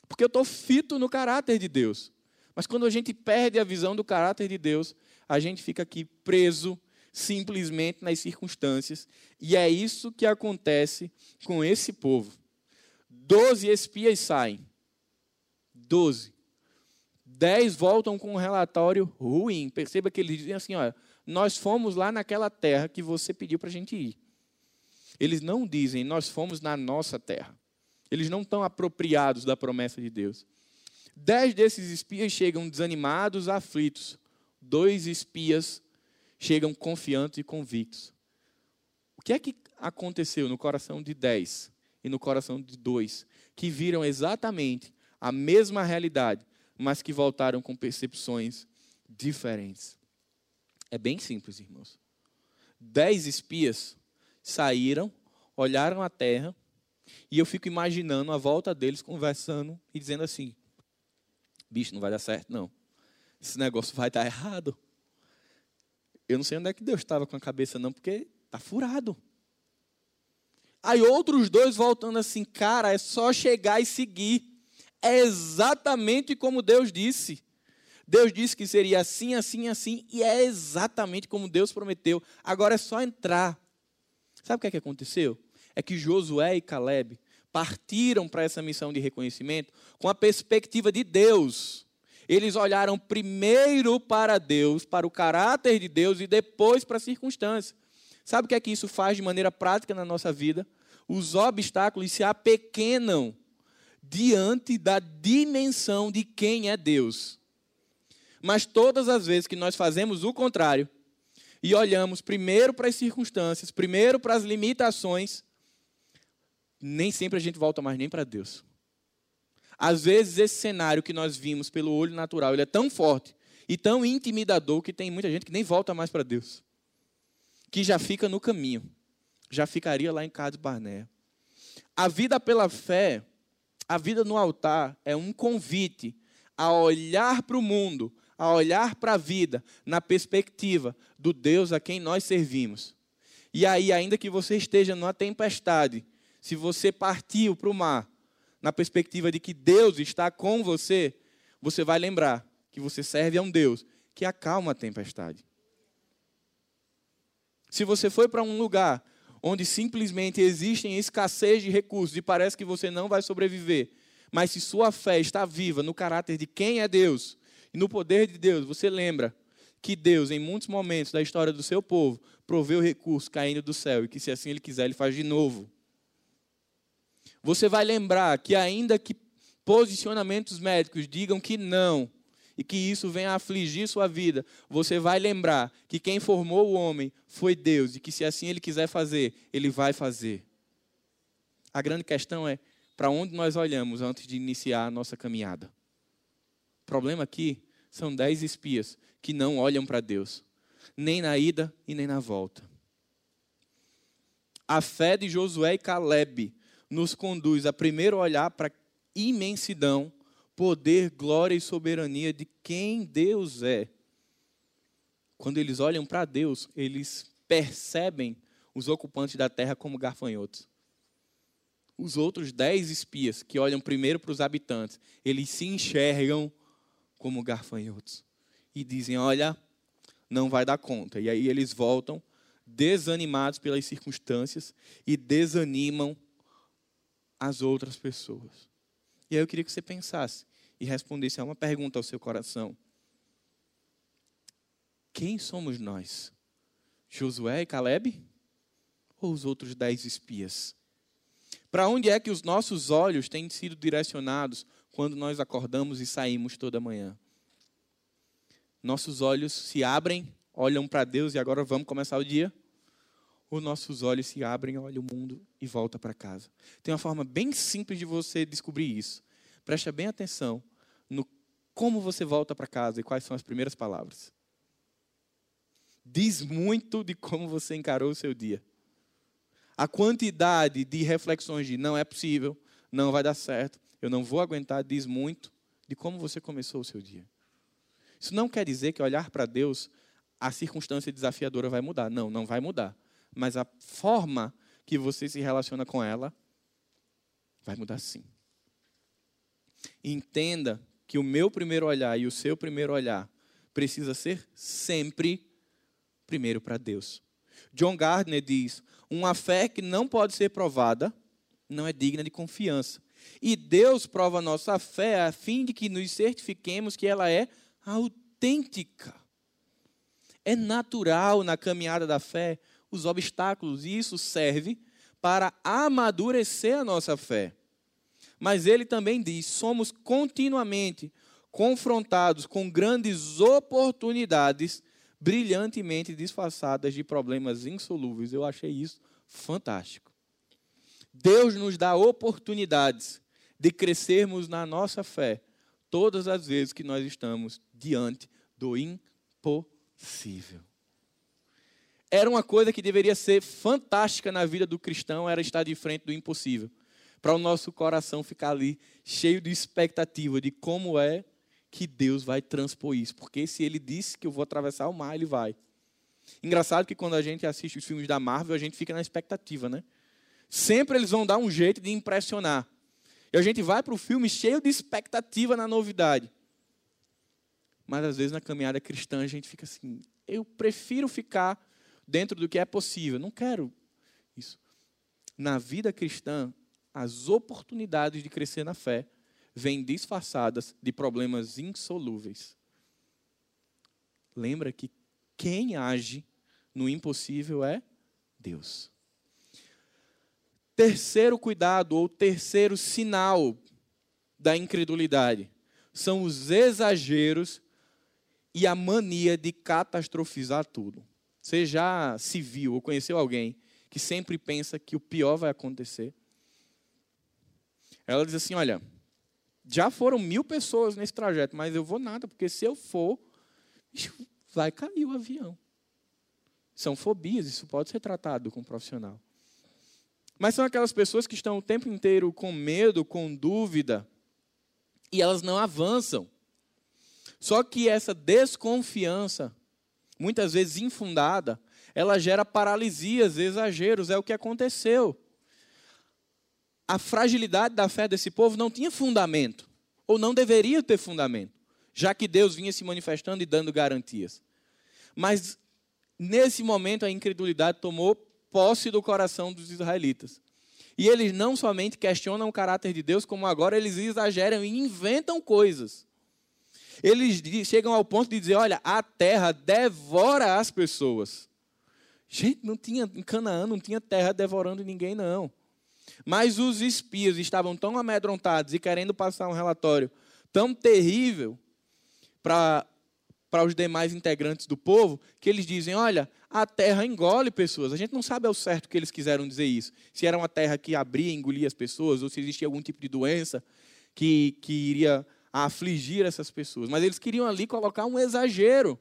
porque eu estou fito no caráter de Deus. Mas quando a gente perde a visão do caráter de Deus, a gente fica aqui preso simplesmente nas circunstâncias. E é isso que acontece com esse povo. Doze espias saem. Doze. Dez voltam com um relatório ruim. Perceba que eles dizem assim: olha, nós fomos lá naquela terra que você pediu para a gente ir. Eles não dizem, nós fomos na nossa terra. Eles não estão apropriados da promessa de Deus. Dez desses espias chegam desanimados, aflitos. Dois espias chegam confiantes e convictos. O que é que aconteceu no coração de dez e no coração de dois, que viram exatamente a mesma realidade, mas que voltaram com percepções diferentes? É bem simples, irmãos. Dez espias saíram, olharam a terra, e eu fico imaginando a volta deles conversando e dizendo assim: bicho, não vai dar certo, não. Esse negócio vai dar errado. Eu não sei onde é que Deus estava com a cabeça, não, porque está furado. Aí outros dois voltando assim, cara, é só chegar e seguir. É exatamente como Deus disse. Deus disse que seria assim, assim, assim, e é exatamente como Deus prometeu. Agora é só entrar. Sabe o que, é que aconteceu? É que Josué e Caleb partiram para essa missão de reconhecimento com a perspectiva de Deus eles olharam primeiro para Deus, para o caráter de Deus e depois para a circunstância. Sabe o que é que isso faz de maneira prática na nossa vida? Os obstáculos se apequenam diante da dimensão de quem é Deus. Mas todas as vezes que nós fazemos o contrário e olhamos primeiro para as circunstâncias, primeiro para as limitações, nem sempre a gente volta mais nem para Deus. Às vezes esse cenário que nós vimos pelo olho natural, ele é tão forte e tão intimidador que tem muita gente que nem volta mais para Deus. Que já fica no caminho. Já ficaria lá em Cades Barnea. A vida pela fé, a vida no altar é um convite a olhar para o mundo, a olhar para a vida na perspectiva do Deus a quem nós servimos. E aí, ainda que você esteja numa tempestade, se você partiu para o mar, na perspectiva de que Deus está com você, você vai lembrar que você serve a um Deus que acalma a tempestade. Se você foi para um lugar onde simplesmente existem escassez de recursos e parece que você não vai sobreviver, mas se sua fé está viva no caráter de quem é Deus e no poder de Deus, você lembra que Deus, em muitos momentos da história do seu povo, proveu recursos caindo do céu e que, se assim Ele quiser, Ele faz de novo. Você vai lembrar que, ainda que posicionamentos médicos digam que não, e que isso venha a afligir sua vida, você vai lembrar que quem formou o homem foi Deus e que se assim ele quiser fazer, ele vai fazer. A grande questão é para onde nós olhamos antes de iniciar a nossa caminhada. O problema aqui são dez espias que não olham para Deus, nem na ida e nem na volta. A fé de Josué e Caleb nos conduz a primeiro olhar para a imensidão poder, glória e soberania de quem Deus é. Quando eles olham para Deus, eles percebem os ocupantes da terra como gafanhotos. Os outros dez espias que olham primeiro para os habitantes, eles se enxergam como gafanhotos e dizem: Olha, não vai dar conta. E aí eles voltam desanimados pelas circunstâncias e desanimam as outras pessoas. E aí eu queria que você pensasse: e respondesse a uma pergunta ao seu coração: Quem somos nós? Josué e Caleb? Ou os outros dez espias? Para onde é que os nossos olhos têm sido direcionados quando nós acordamos e saímos toda manhã? Nossos olhos se abrem, olham para Deus e agora vamos começar o dia? Ou nossos olhos se abrem, olham o mundo e volta para casa? Tem uma forma bem simples de você descobrir isso. Preste bem atenção no como você volta para casa e quais são as primeiras palavras. Diz muito de como você encarou o seu dia. A quantidade de reflexões de não é possível, não vai dar certo, eu não vou aguentar, diz muito de como você começou o seu dia. Isso não quer dizer que olhar para Deus, a circunstância desafiadora vai mudar. Não, não vai mudar. Mas a forma que você se relaciona com ela vai mudar sim. Entenda que o meu primeiro olhar e o seu primeiro olhar precisa ser sempre primeiro para Deus. John Gardner diz: uma fé que não pode ser provada não é digna de confiança. E Deus prova nossa fé a fim de que nos certifiquemos que ela é autêntica. É natural na caminhada da fé os obstáculos, e isso serve para amadurecer a nossa fé. Mas ele também diz: somos continuamente confrontados com grandes oportunidades brilhantemente disfarçadas de problemas insolúveis. Eu achei isso fantástico. Deus nos dá oportunidades de crescermos na nossa fé todas as vezes que nós estamos diante do impossível. Era uma coisa que deveria ser fantástica na vida do cristão, era estar de frente do impossível para o nosso coração ficar ali cheio de expectativa de como é que Deus vai transpor isso. Porque se ele disse que eu vou atravessar o mar, ele vai. Engraçado que quando a gente assiste os filmes da Marvel, a gente fica na expectativa, né? Sempre eles vão dar um jeito de impressionar. E a gente vai para o filme cheio de expectativa na novidade. Mas às vezes na caminhada cristã a gente fica assim: eu prefiro ficar dentro do que é possível. Não quero isso. Na vida cristã, as oportunidades de crescer na fé vêm disfarçadas de problemas insolúveis. Lembra que quem age no impossível é Deus. Terceiro cuidado, ou terceiro sinal da incredulidade, são os exageros e a mania de catastrofizar tudo. Você já se viu ou conheceu alguém que sempre pensa que o pior vai acontecer? Ela diz assim: Olha, já foram mil pessoas nesse trajeto, mas eu vou nada, porque se eu for, vai cair o avião. São fobias, isso pode ser tratado com um profissional. Mas são aquelas pessoas que estão o tempo inteiro com medo, com dúvida, e elas não avançam. Só que essa desconfiança, muitas vezes infundada, ela gera paralisias, exageros, é o que aconteceu. A fragilidade da fé desse povo não tinha fundamento, ou não deveria ter fundamento, já que Deus vinha se manifestando e dando garantias. Mas nesse momento a incredulidade tomou posse do coração dos israelitas. E eles não somente questionam o caráter de Deus, como agora eles exageram e inventam coisas. Eles chegam ao ponto de dizer: olha, a terra devora as pessoas. Gente, não tinha em Canaã, não tinha terra devorando ninguém, não. Mas os espias estavam tão amedrontados e querendo passar um relatório tão terrível para para os demais integrantes do povo, que eles dizem: olha, a terra engole pessoas. A gente não sabe ao certo que eles quiseram dizer isso. Se era uma terra que abria e engolia as pessoas, ou se existia algum tipo de doença que, que iria afligir essas pessoas. Mas eles queriam ali colocar um exagero.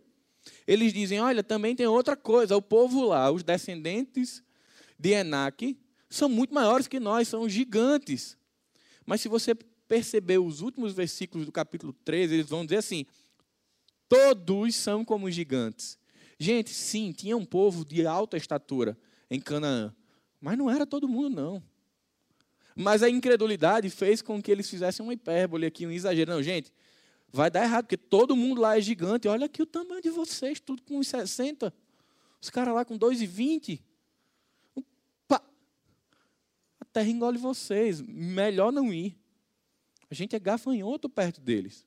Eles dizem: olha, também tem outra coisa. O povo lá, os descendentes de Enac, são muito maiores que nós, são gigantes. Mas se você perceber os últimos versículos do capítulo 13, eles vão dizer assim: Todos são como gigantes. Gente, sim, tinha um povo de alta estatura em Canaã, mas não era todo mundo, não. Mas a incredulidade fez com que eles fizessem uma hipérbole aqui, um exagero. Não, gente, vai dar errado, porque todo mundo lá é gigante. Olha aqui o tamanho de vocês, tudo com 1,60. Os caras lá com 2,20. A terra engole vocês. Melhor não ir. A gente é gafanhoto perto deles.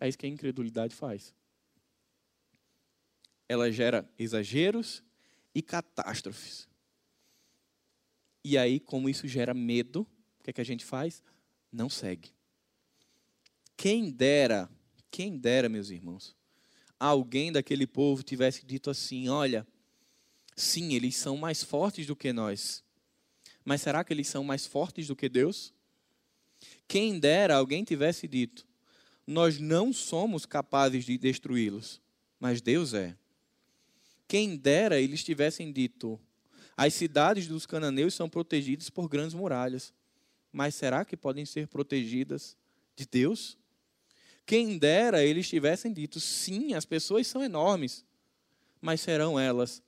É isso que a incredulidade faz. Ela gera exageros e catástrofes. E aí, como isso gera medo, o que, é que a gente faz? Não segue. Quem dera, quem dera, meus irmãos, alguém daquele povo tivesse dito assim: olha, sim, eles são mais fortes do que nós, mas será que eles são mais fortes do que Deus? Quem dera alguém tivesse dito: nós não somos capazes de destruí-los, mas Deus é. Quem dera eles tivessem dito: as cidades dos cananeus são protegidas por grandes muralhas, mas será que podem ser protegidas de Deus? Quem dera eles tivessem dito: sim, as pessoas são enormes, mas serão elas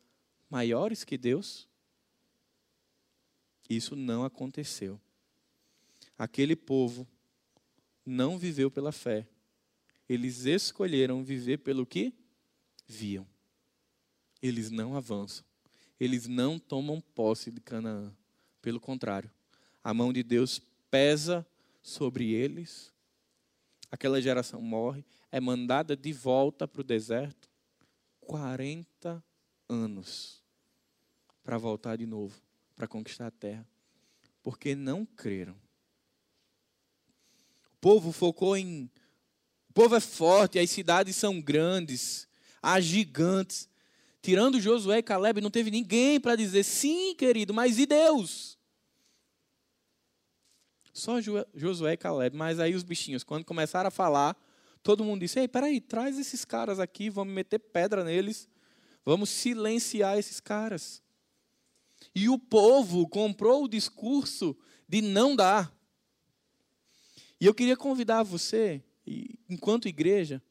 maiores que Deus? Isso não aconteceu. Aquele povo não viveu pela fé. Eles escolheram viver pelo que viam. Eles não avançam. Eles não tomam posse de Canaã. Pelo contrário, a mão de Deus pesa sobre eles. Aquela geração morre, é mandada de volta para o deserto. 40 anos para voltar de novo, para conquistar a terra. Porque não creram povo focou em. O povo é forte, as cidades são grandes, há gigantes. Tirando Josué e Caleb, não teve ninguém para dizer sim, querido, mas e Deus? Só Josué e Caleb, mas aí os bichinhos, quando começaram a falar, todo mundo disse: Ei, peraí, traz esses caras aqui, vamos meter pedra neles, vamos silenciar esses caras. E o povo comprou o discurso de não dar. E eu queria convidar você, enquanto igreja,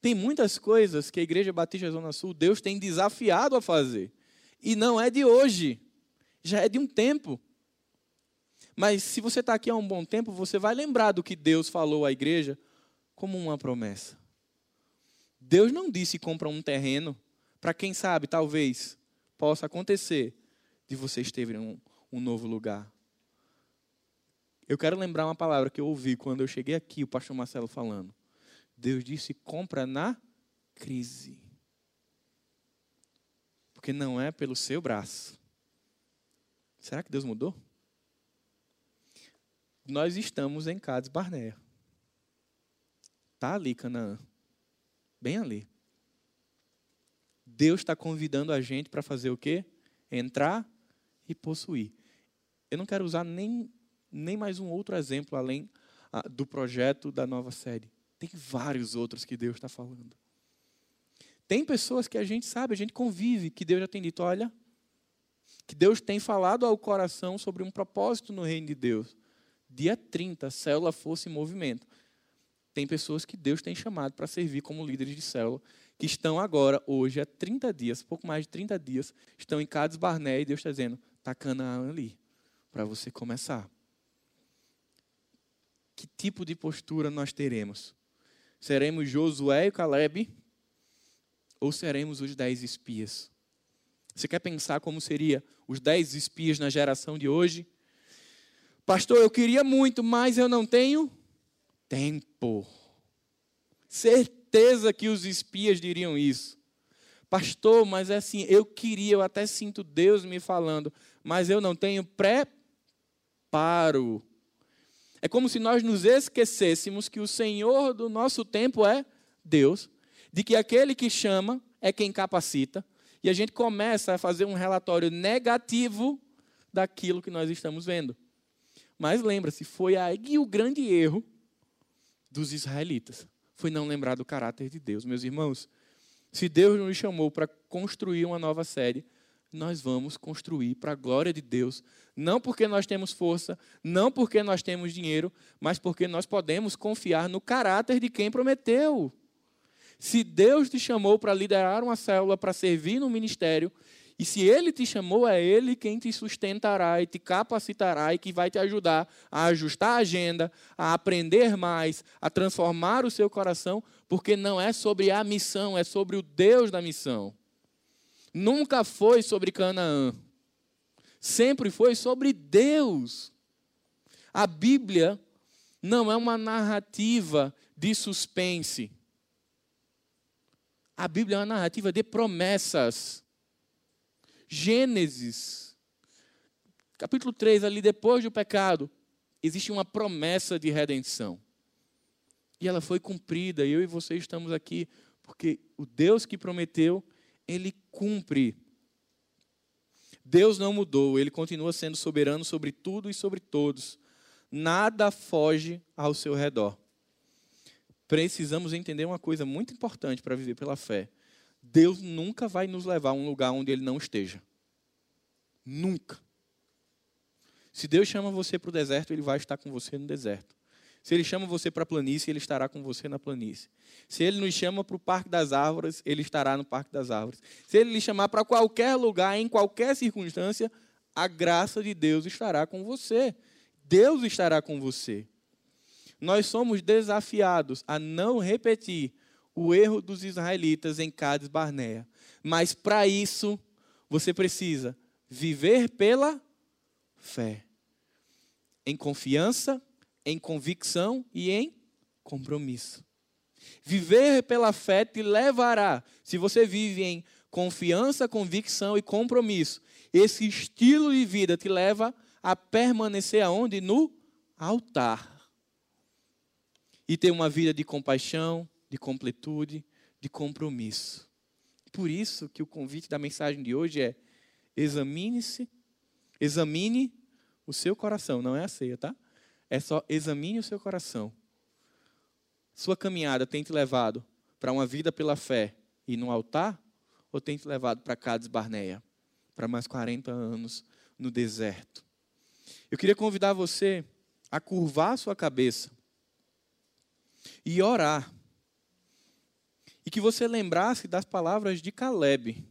tem muitas coisas que a Igreja Batista Zona Sul, Deus tem desafiado a fazer. E não é de hoje, já é de um tempo. Mas se você está aqui há um bom tempo, você vai lembrar do que Deus falou à igreja como uma promessa. Deus não disse compra um terreno para quem sabe, talvez, possa acontecer de você esteja em um, um novo lugar. Eu quero lembrar uma palavra que eu ouvi quando eu cheguei aqui, o pastor Marcelo falando. Deus disse: compra na crise. Porque não é pelo seu braço. Será que Deus mudou? Nós estamos em Cades Barnea. Está ali, Canaã. Bem ali. Deus está convidando a gente para fazer o quê? Entrar e possuir. Eu não quero usar nem nem mais um outro exemplo além ah, do projeto da nova série. Tem vários outros que Deus está falando. Tem pessoas que a gente sabe, a gente convive, que Deus já tem dito: olha, que Deus tem falado ao coração sobre um propósito no reino de Deus. Dia 30, a célula fosse em movimento. Tem pessoas que Deus tem chamado para servir como líderes de célula, que estão agora, hoje, há 30 dias, pouco mais de 30 dias, estão em Cades Barné e Deus está dizendo: está Canaã ali, para você começar. Que tipo de postura nós teremos? Seremos Josué e Caleb? Ou seremos os dez espias? Você quer pensar como seria os dez espias na geração de hoje? Pastor, eu queria muito, mas eu não tenho tempo. Certeza que os espias diriam isso. Pastor, mas é assim, eu queria, eu até sinto Deus me falando, mas eu não tenho preparo. É como se nós nos esquecêssemos que o Senhor do nosso tempo é Deus, de que aquele que chama é quem capacita, e a gente começa a fazer um relatório negativo daquilo que nós estamos vendo. Mas lembra-se, foi aí o grande erro dos israelitas. Foi não lembrar do caráter de Deus. Meus irmãos, se Deus nos chamou para construir uma nova série, nós vamos construir para a glória de Deus. Não porque nós temos força, não porque nós temos dinheiro, mas porque nós podemos confiar no caráter de quem prometeu. Se Deus te chamou para liderar uma célula, para servir no ministério, e se Ele te chamou, é Ele quem te sustentará e te capacitará e que vai te ajudar a ajustar a agenda, a aprender mais, a transformar o seu coração, porque não é sobre a missão, é sobre o Deus da missão. Nunca foi sobre Canaã, sempre foi sobre Deus. A Bíblia não é uma narrativa de suspense. A Bíblia é uma narrativa de promessas. Gênesis, capítulo 3, ali depois do pecado, existe uma promessa de redenção. E ela foi cumprida, eu e você estamos aqui, porque o Deus que prometeu, ele cumpre. Deus não mudou, ele continua sendo soberano sobre tudo e sobre todos. Nada foge ao seu redor precisamos entender uma coisa muito importante para viver pela fé. Deus nunca vai nos levar a um lugar onde Ele não esteja. Nunca. Se Deus chama você para o deserto, Ele vai estar com você no deserto. Se Ele chama você para a planície, Ele estará com você na planície. Se Ele nos chama para o Parque das Árvores, Ele estará no Parque das Árvores. Se Ele lhe chamar para qualquer lugar, em qualquer circunstância, a graça de Deus estará com você. Deus estará com você nós somos desafiados a não repetir o erro dos israelitas em Cades Barnea. Mas para isso, você precisa viver pela fé. Em confiança, em convicção e em compromisso. Viver pela fé te levará, se você vive em confiança, convicção e compromisso, esse estilo de vida te leva a permanecer aonde? No altar e ter uma vida de compaixão, de completude, de compromisso. Por isso que o convite da mensagem de hoje é: examine-se, examine o seu coração, não é a ceia, tá? É só examine o seu coração. Sua caminhada tem te levado para uma vida pela fé e no altar ou tem te levado para Cades Barneia, para mais 40 anos no deserto? Eu queria convidar você a curvar a sua cabeça e orar. E que você lembrasse das palavras de Caleb.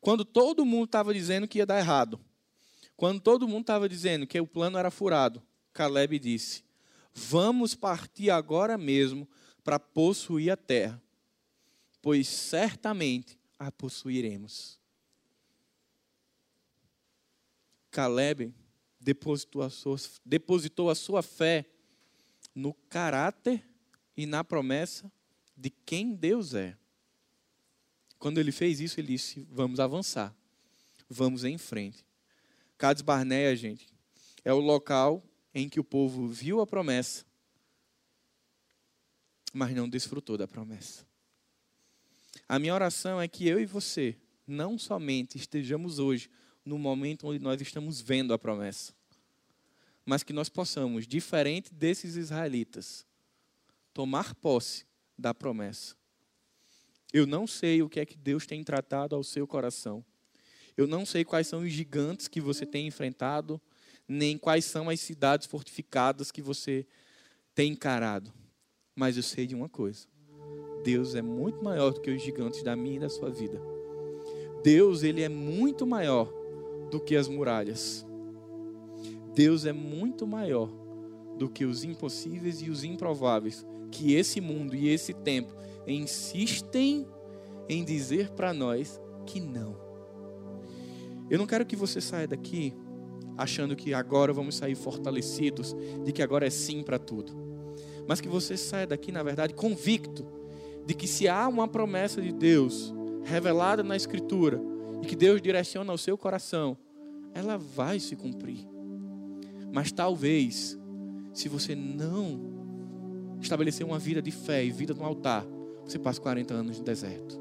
Quando todo mundo estava dizendo que ia dar errado, quando todo mundo estava dizendo que o plano era furado, Caleb disse: Vamos partir agora mesmo para possuir a terra, pois certamente a possuiremos. Caleb depositou a sua, depositou a sua fé no caráter e na promessa de quem Deus é. Quando ele fez isso, ele disse: Vamos avançar, vamos em frente. Cades Barneia, gente, é o local em que o povo viu a promessa, mas não desfrutou da promessa. A minha oração é que eu e você não somente estejamos hoje no momento onde nós estamos vendo a promessa, mas que nós possamos, diferente desses israelitas, tomar posse da promessa. Eu não sei o que é que Deus tem tratado ao seu coração. Eu não sei quais são os gigantes que você tem enfrentado, nem quais são as cidades fortificadas que você tem encarado. Mas eu sei de uma coisa: Deus é muito maior do que os gigantes da minha e da sua vida. Deus, ele é muito maior do que as muralhas. Deus é muito maior do que os impossíveis e os improváveis que esse mundo e esse tempo insistem em dizer para nós que não. Eu não quero que você saia daqui achando que agora vamos sair fortalecidos, de que agora é sim para tudo. Mas que você saia daqui, na verdade, convicto de que se há uma promessa de Deus revelada na Escritura e que Deus direciona ao seu coração, ela vai se cumprir. Mas talvez, se você não estabelecer uma vida de fé e vida no altar, você passa 40 anos no deserto.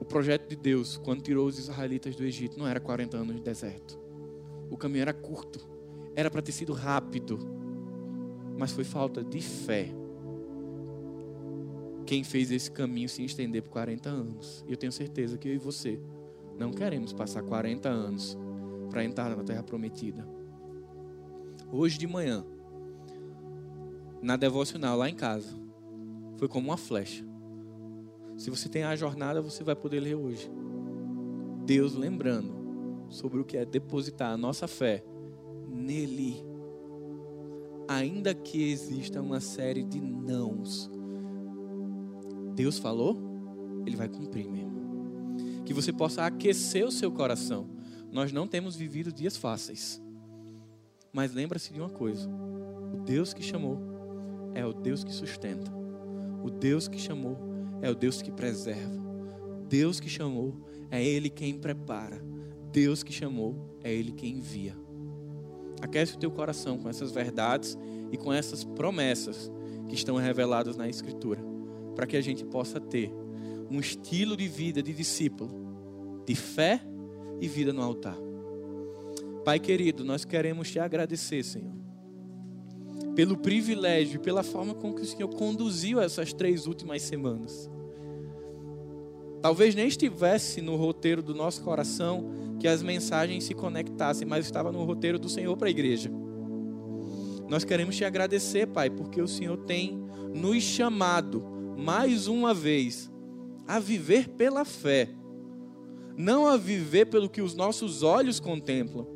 O projeto de Deus, quando tirou os israelitas do Egito, não era 40 anos de deserto. O caminho era curto, era para ter sido rápido, mas foi falta de fé. Quem fez esse caminho se estender por 40 anos. E eu tenho certeza que eu e você não queremos passar 40 anos para entrar na terra prometida. Hoje de manhã, na devocional lá em casa, foi como uma flecha. Se você tem a jornada, você vai poder ler hoje. Deus lembrando sobre o que é depositar a nossa fé nele. Ainda que exista uma série de nãos. Deus falou, ele vai cumprir mesmo. Que você possa aquecer o seu coração. Nós não temos vivido dias fáceis. Mas lembra-se de uma coisa: o Deus que chamou é o Deus que sustenta. O Deus que chamou é o Deus que preserva. Deus que chamou é Ele quem prepara. Deus que chamou é Ele quem envia. Aquece o teu coração com essas verdades e com essas promessas que estão reveladas na Escritura, para que a gente possa ter um estilo de vida de discípulo, de fé e vida no altar. Pai querido, nós queremos te agradecer, Senhor, pelo privilégio e pela forma com que o Senhor conduziu essas três últimas semanas. Talvez nem estivesse no roteiro do nosso coração que as mensagens se conectassem, mas estava no roteiro do Senhor para a igreja. Nós queremos te agradecer, Pai, porque o Senhor tem nos chamado mais uma vez a viver pela fé, não a viver pelo que os nossos olhos contemplam,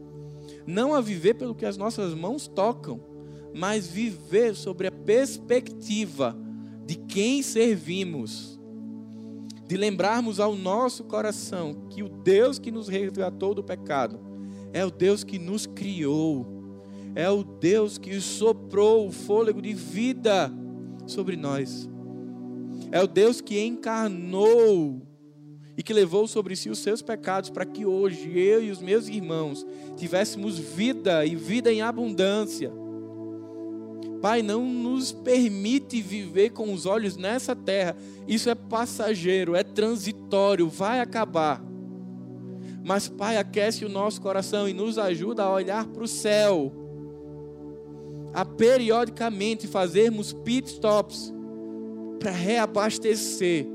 não a viver pelo que as nossas mãos tocam, mas viver sobre a perspectiva de quem servimos, de lembrarmos ao nosso coração que o Deus que nos resgatou do pecado é o Deus que nos criou, é o Deus que soprou o fôlego de vida sobre nós, é o Deus que encarnou e que levou sobre si os seus pecados para que hoje eu e os meus irmãos tivéssemos vida e vida em abundância. Pai, não nos permite viver com os olhos nessa terra. Isso é passageiro, é transitório, vai acabar. Mas, Pai, aquece o nosso coração e nos ajuda a olhar para o céu, a periodicamente fazermos pit stops para reabastecer,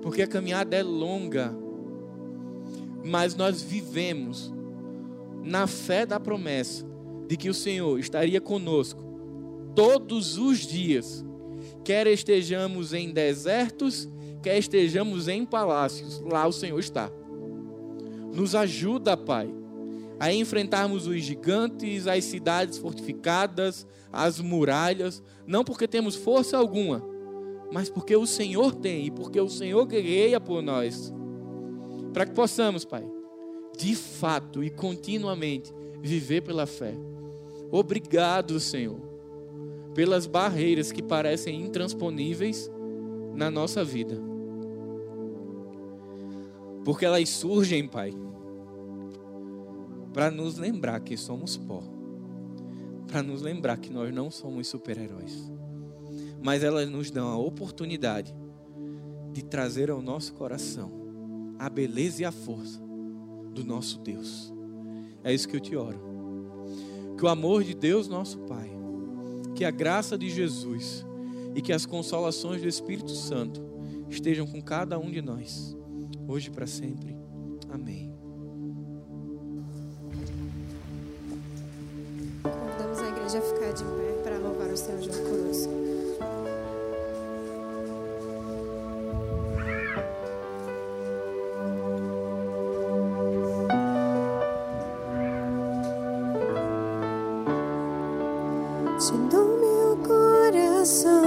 porque a caminhada é longa, mas nós vivemos na fé da promessa de que o Senhor estaria conosco todos os dias, quer estejamos em desertos, quer estejamos em palácios, lá o Senhor está. Nos ajuda, Pai, a enfrentarmos os gigantes, as cidades fortificadas, as muralhas, não porque temos força alguma, mas porque o Senhor tem e porque o Senhor guerreia por nós. Para que possamos, Pai, de fato e continuamente viver pela fé. Obrigado, Senhor pelas barreiras que parecem intransponíveis na nossa vida. Porque elas surgem, Pai, para nos lembrar que somos pó, para nos lembrar que nós não somos super-heróis, mas elas nos dão a oportunidade de trazer ao nosso coração a beleza e a força do nosso Deus. É isso que eu te oro. Que o amor de Deus, nosso Pai, que a graça de Jesus e que as consolações do Espírito Santo estejam com cada um de nós, hoje e para sempre. Amém. Convidamos a igreja a ficar de pé para louvar o Senhor junto conosco. Sendo meu coração.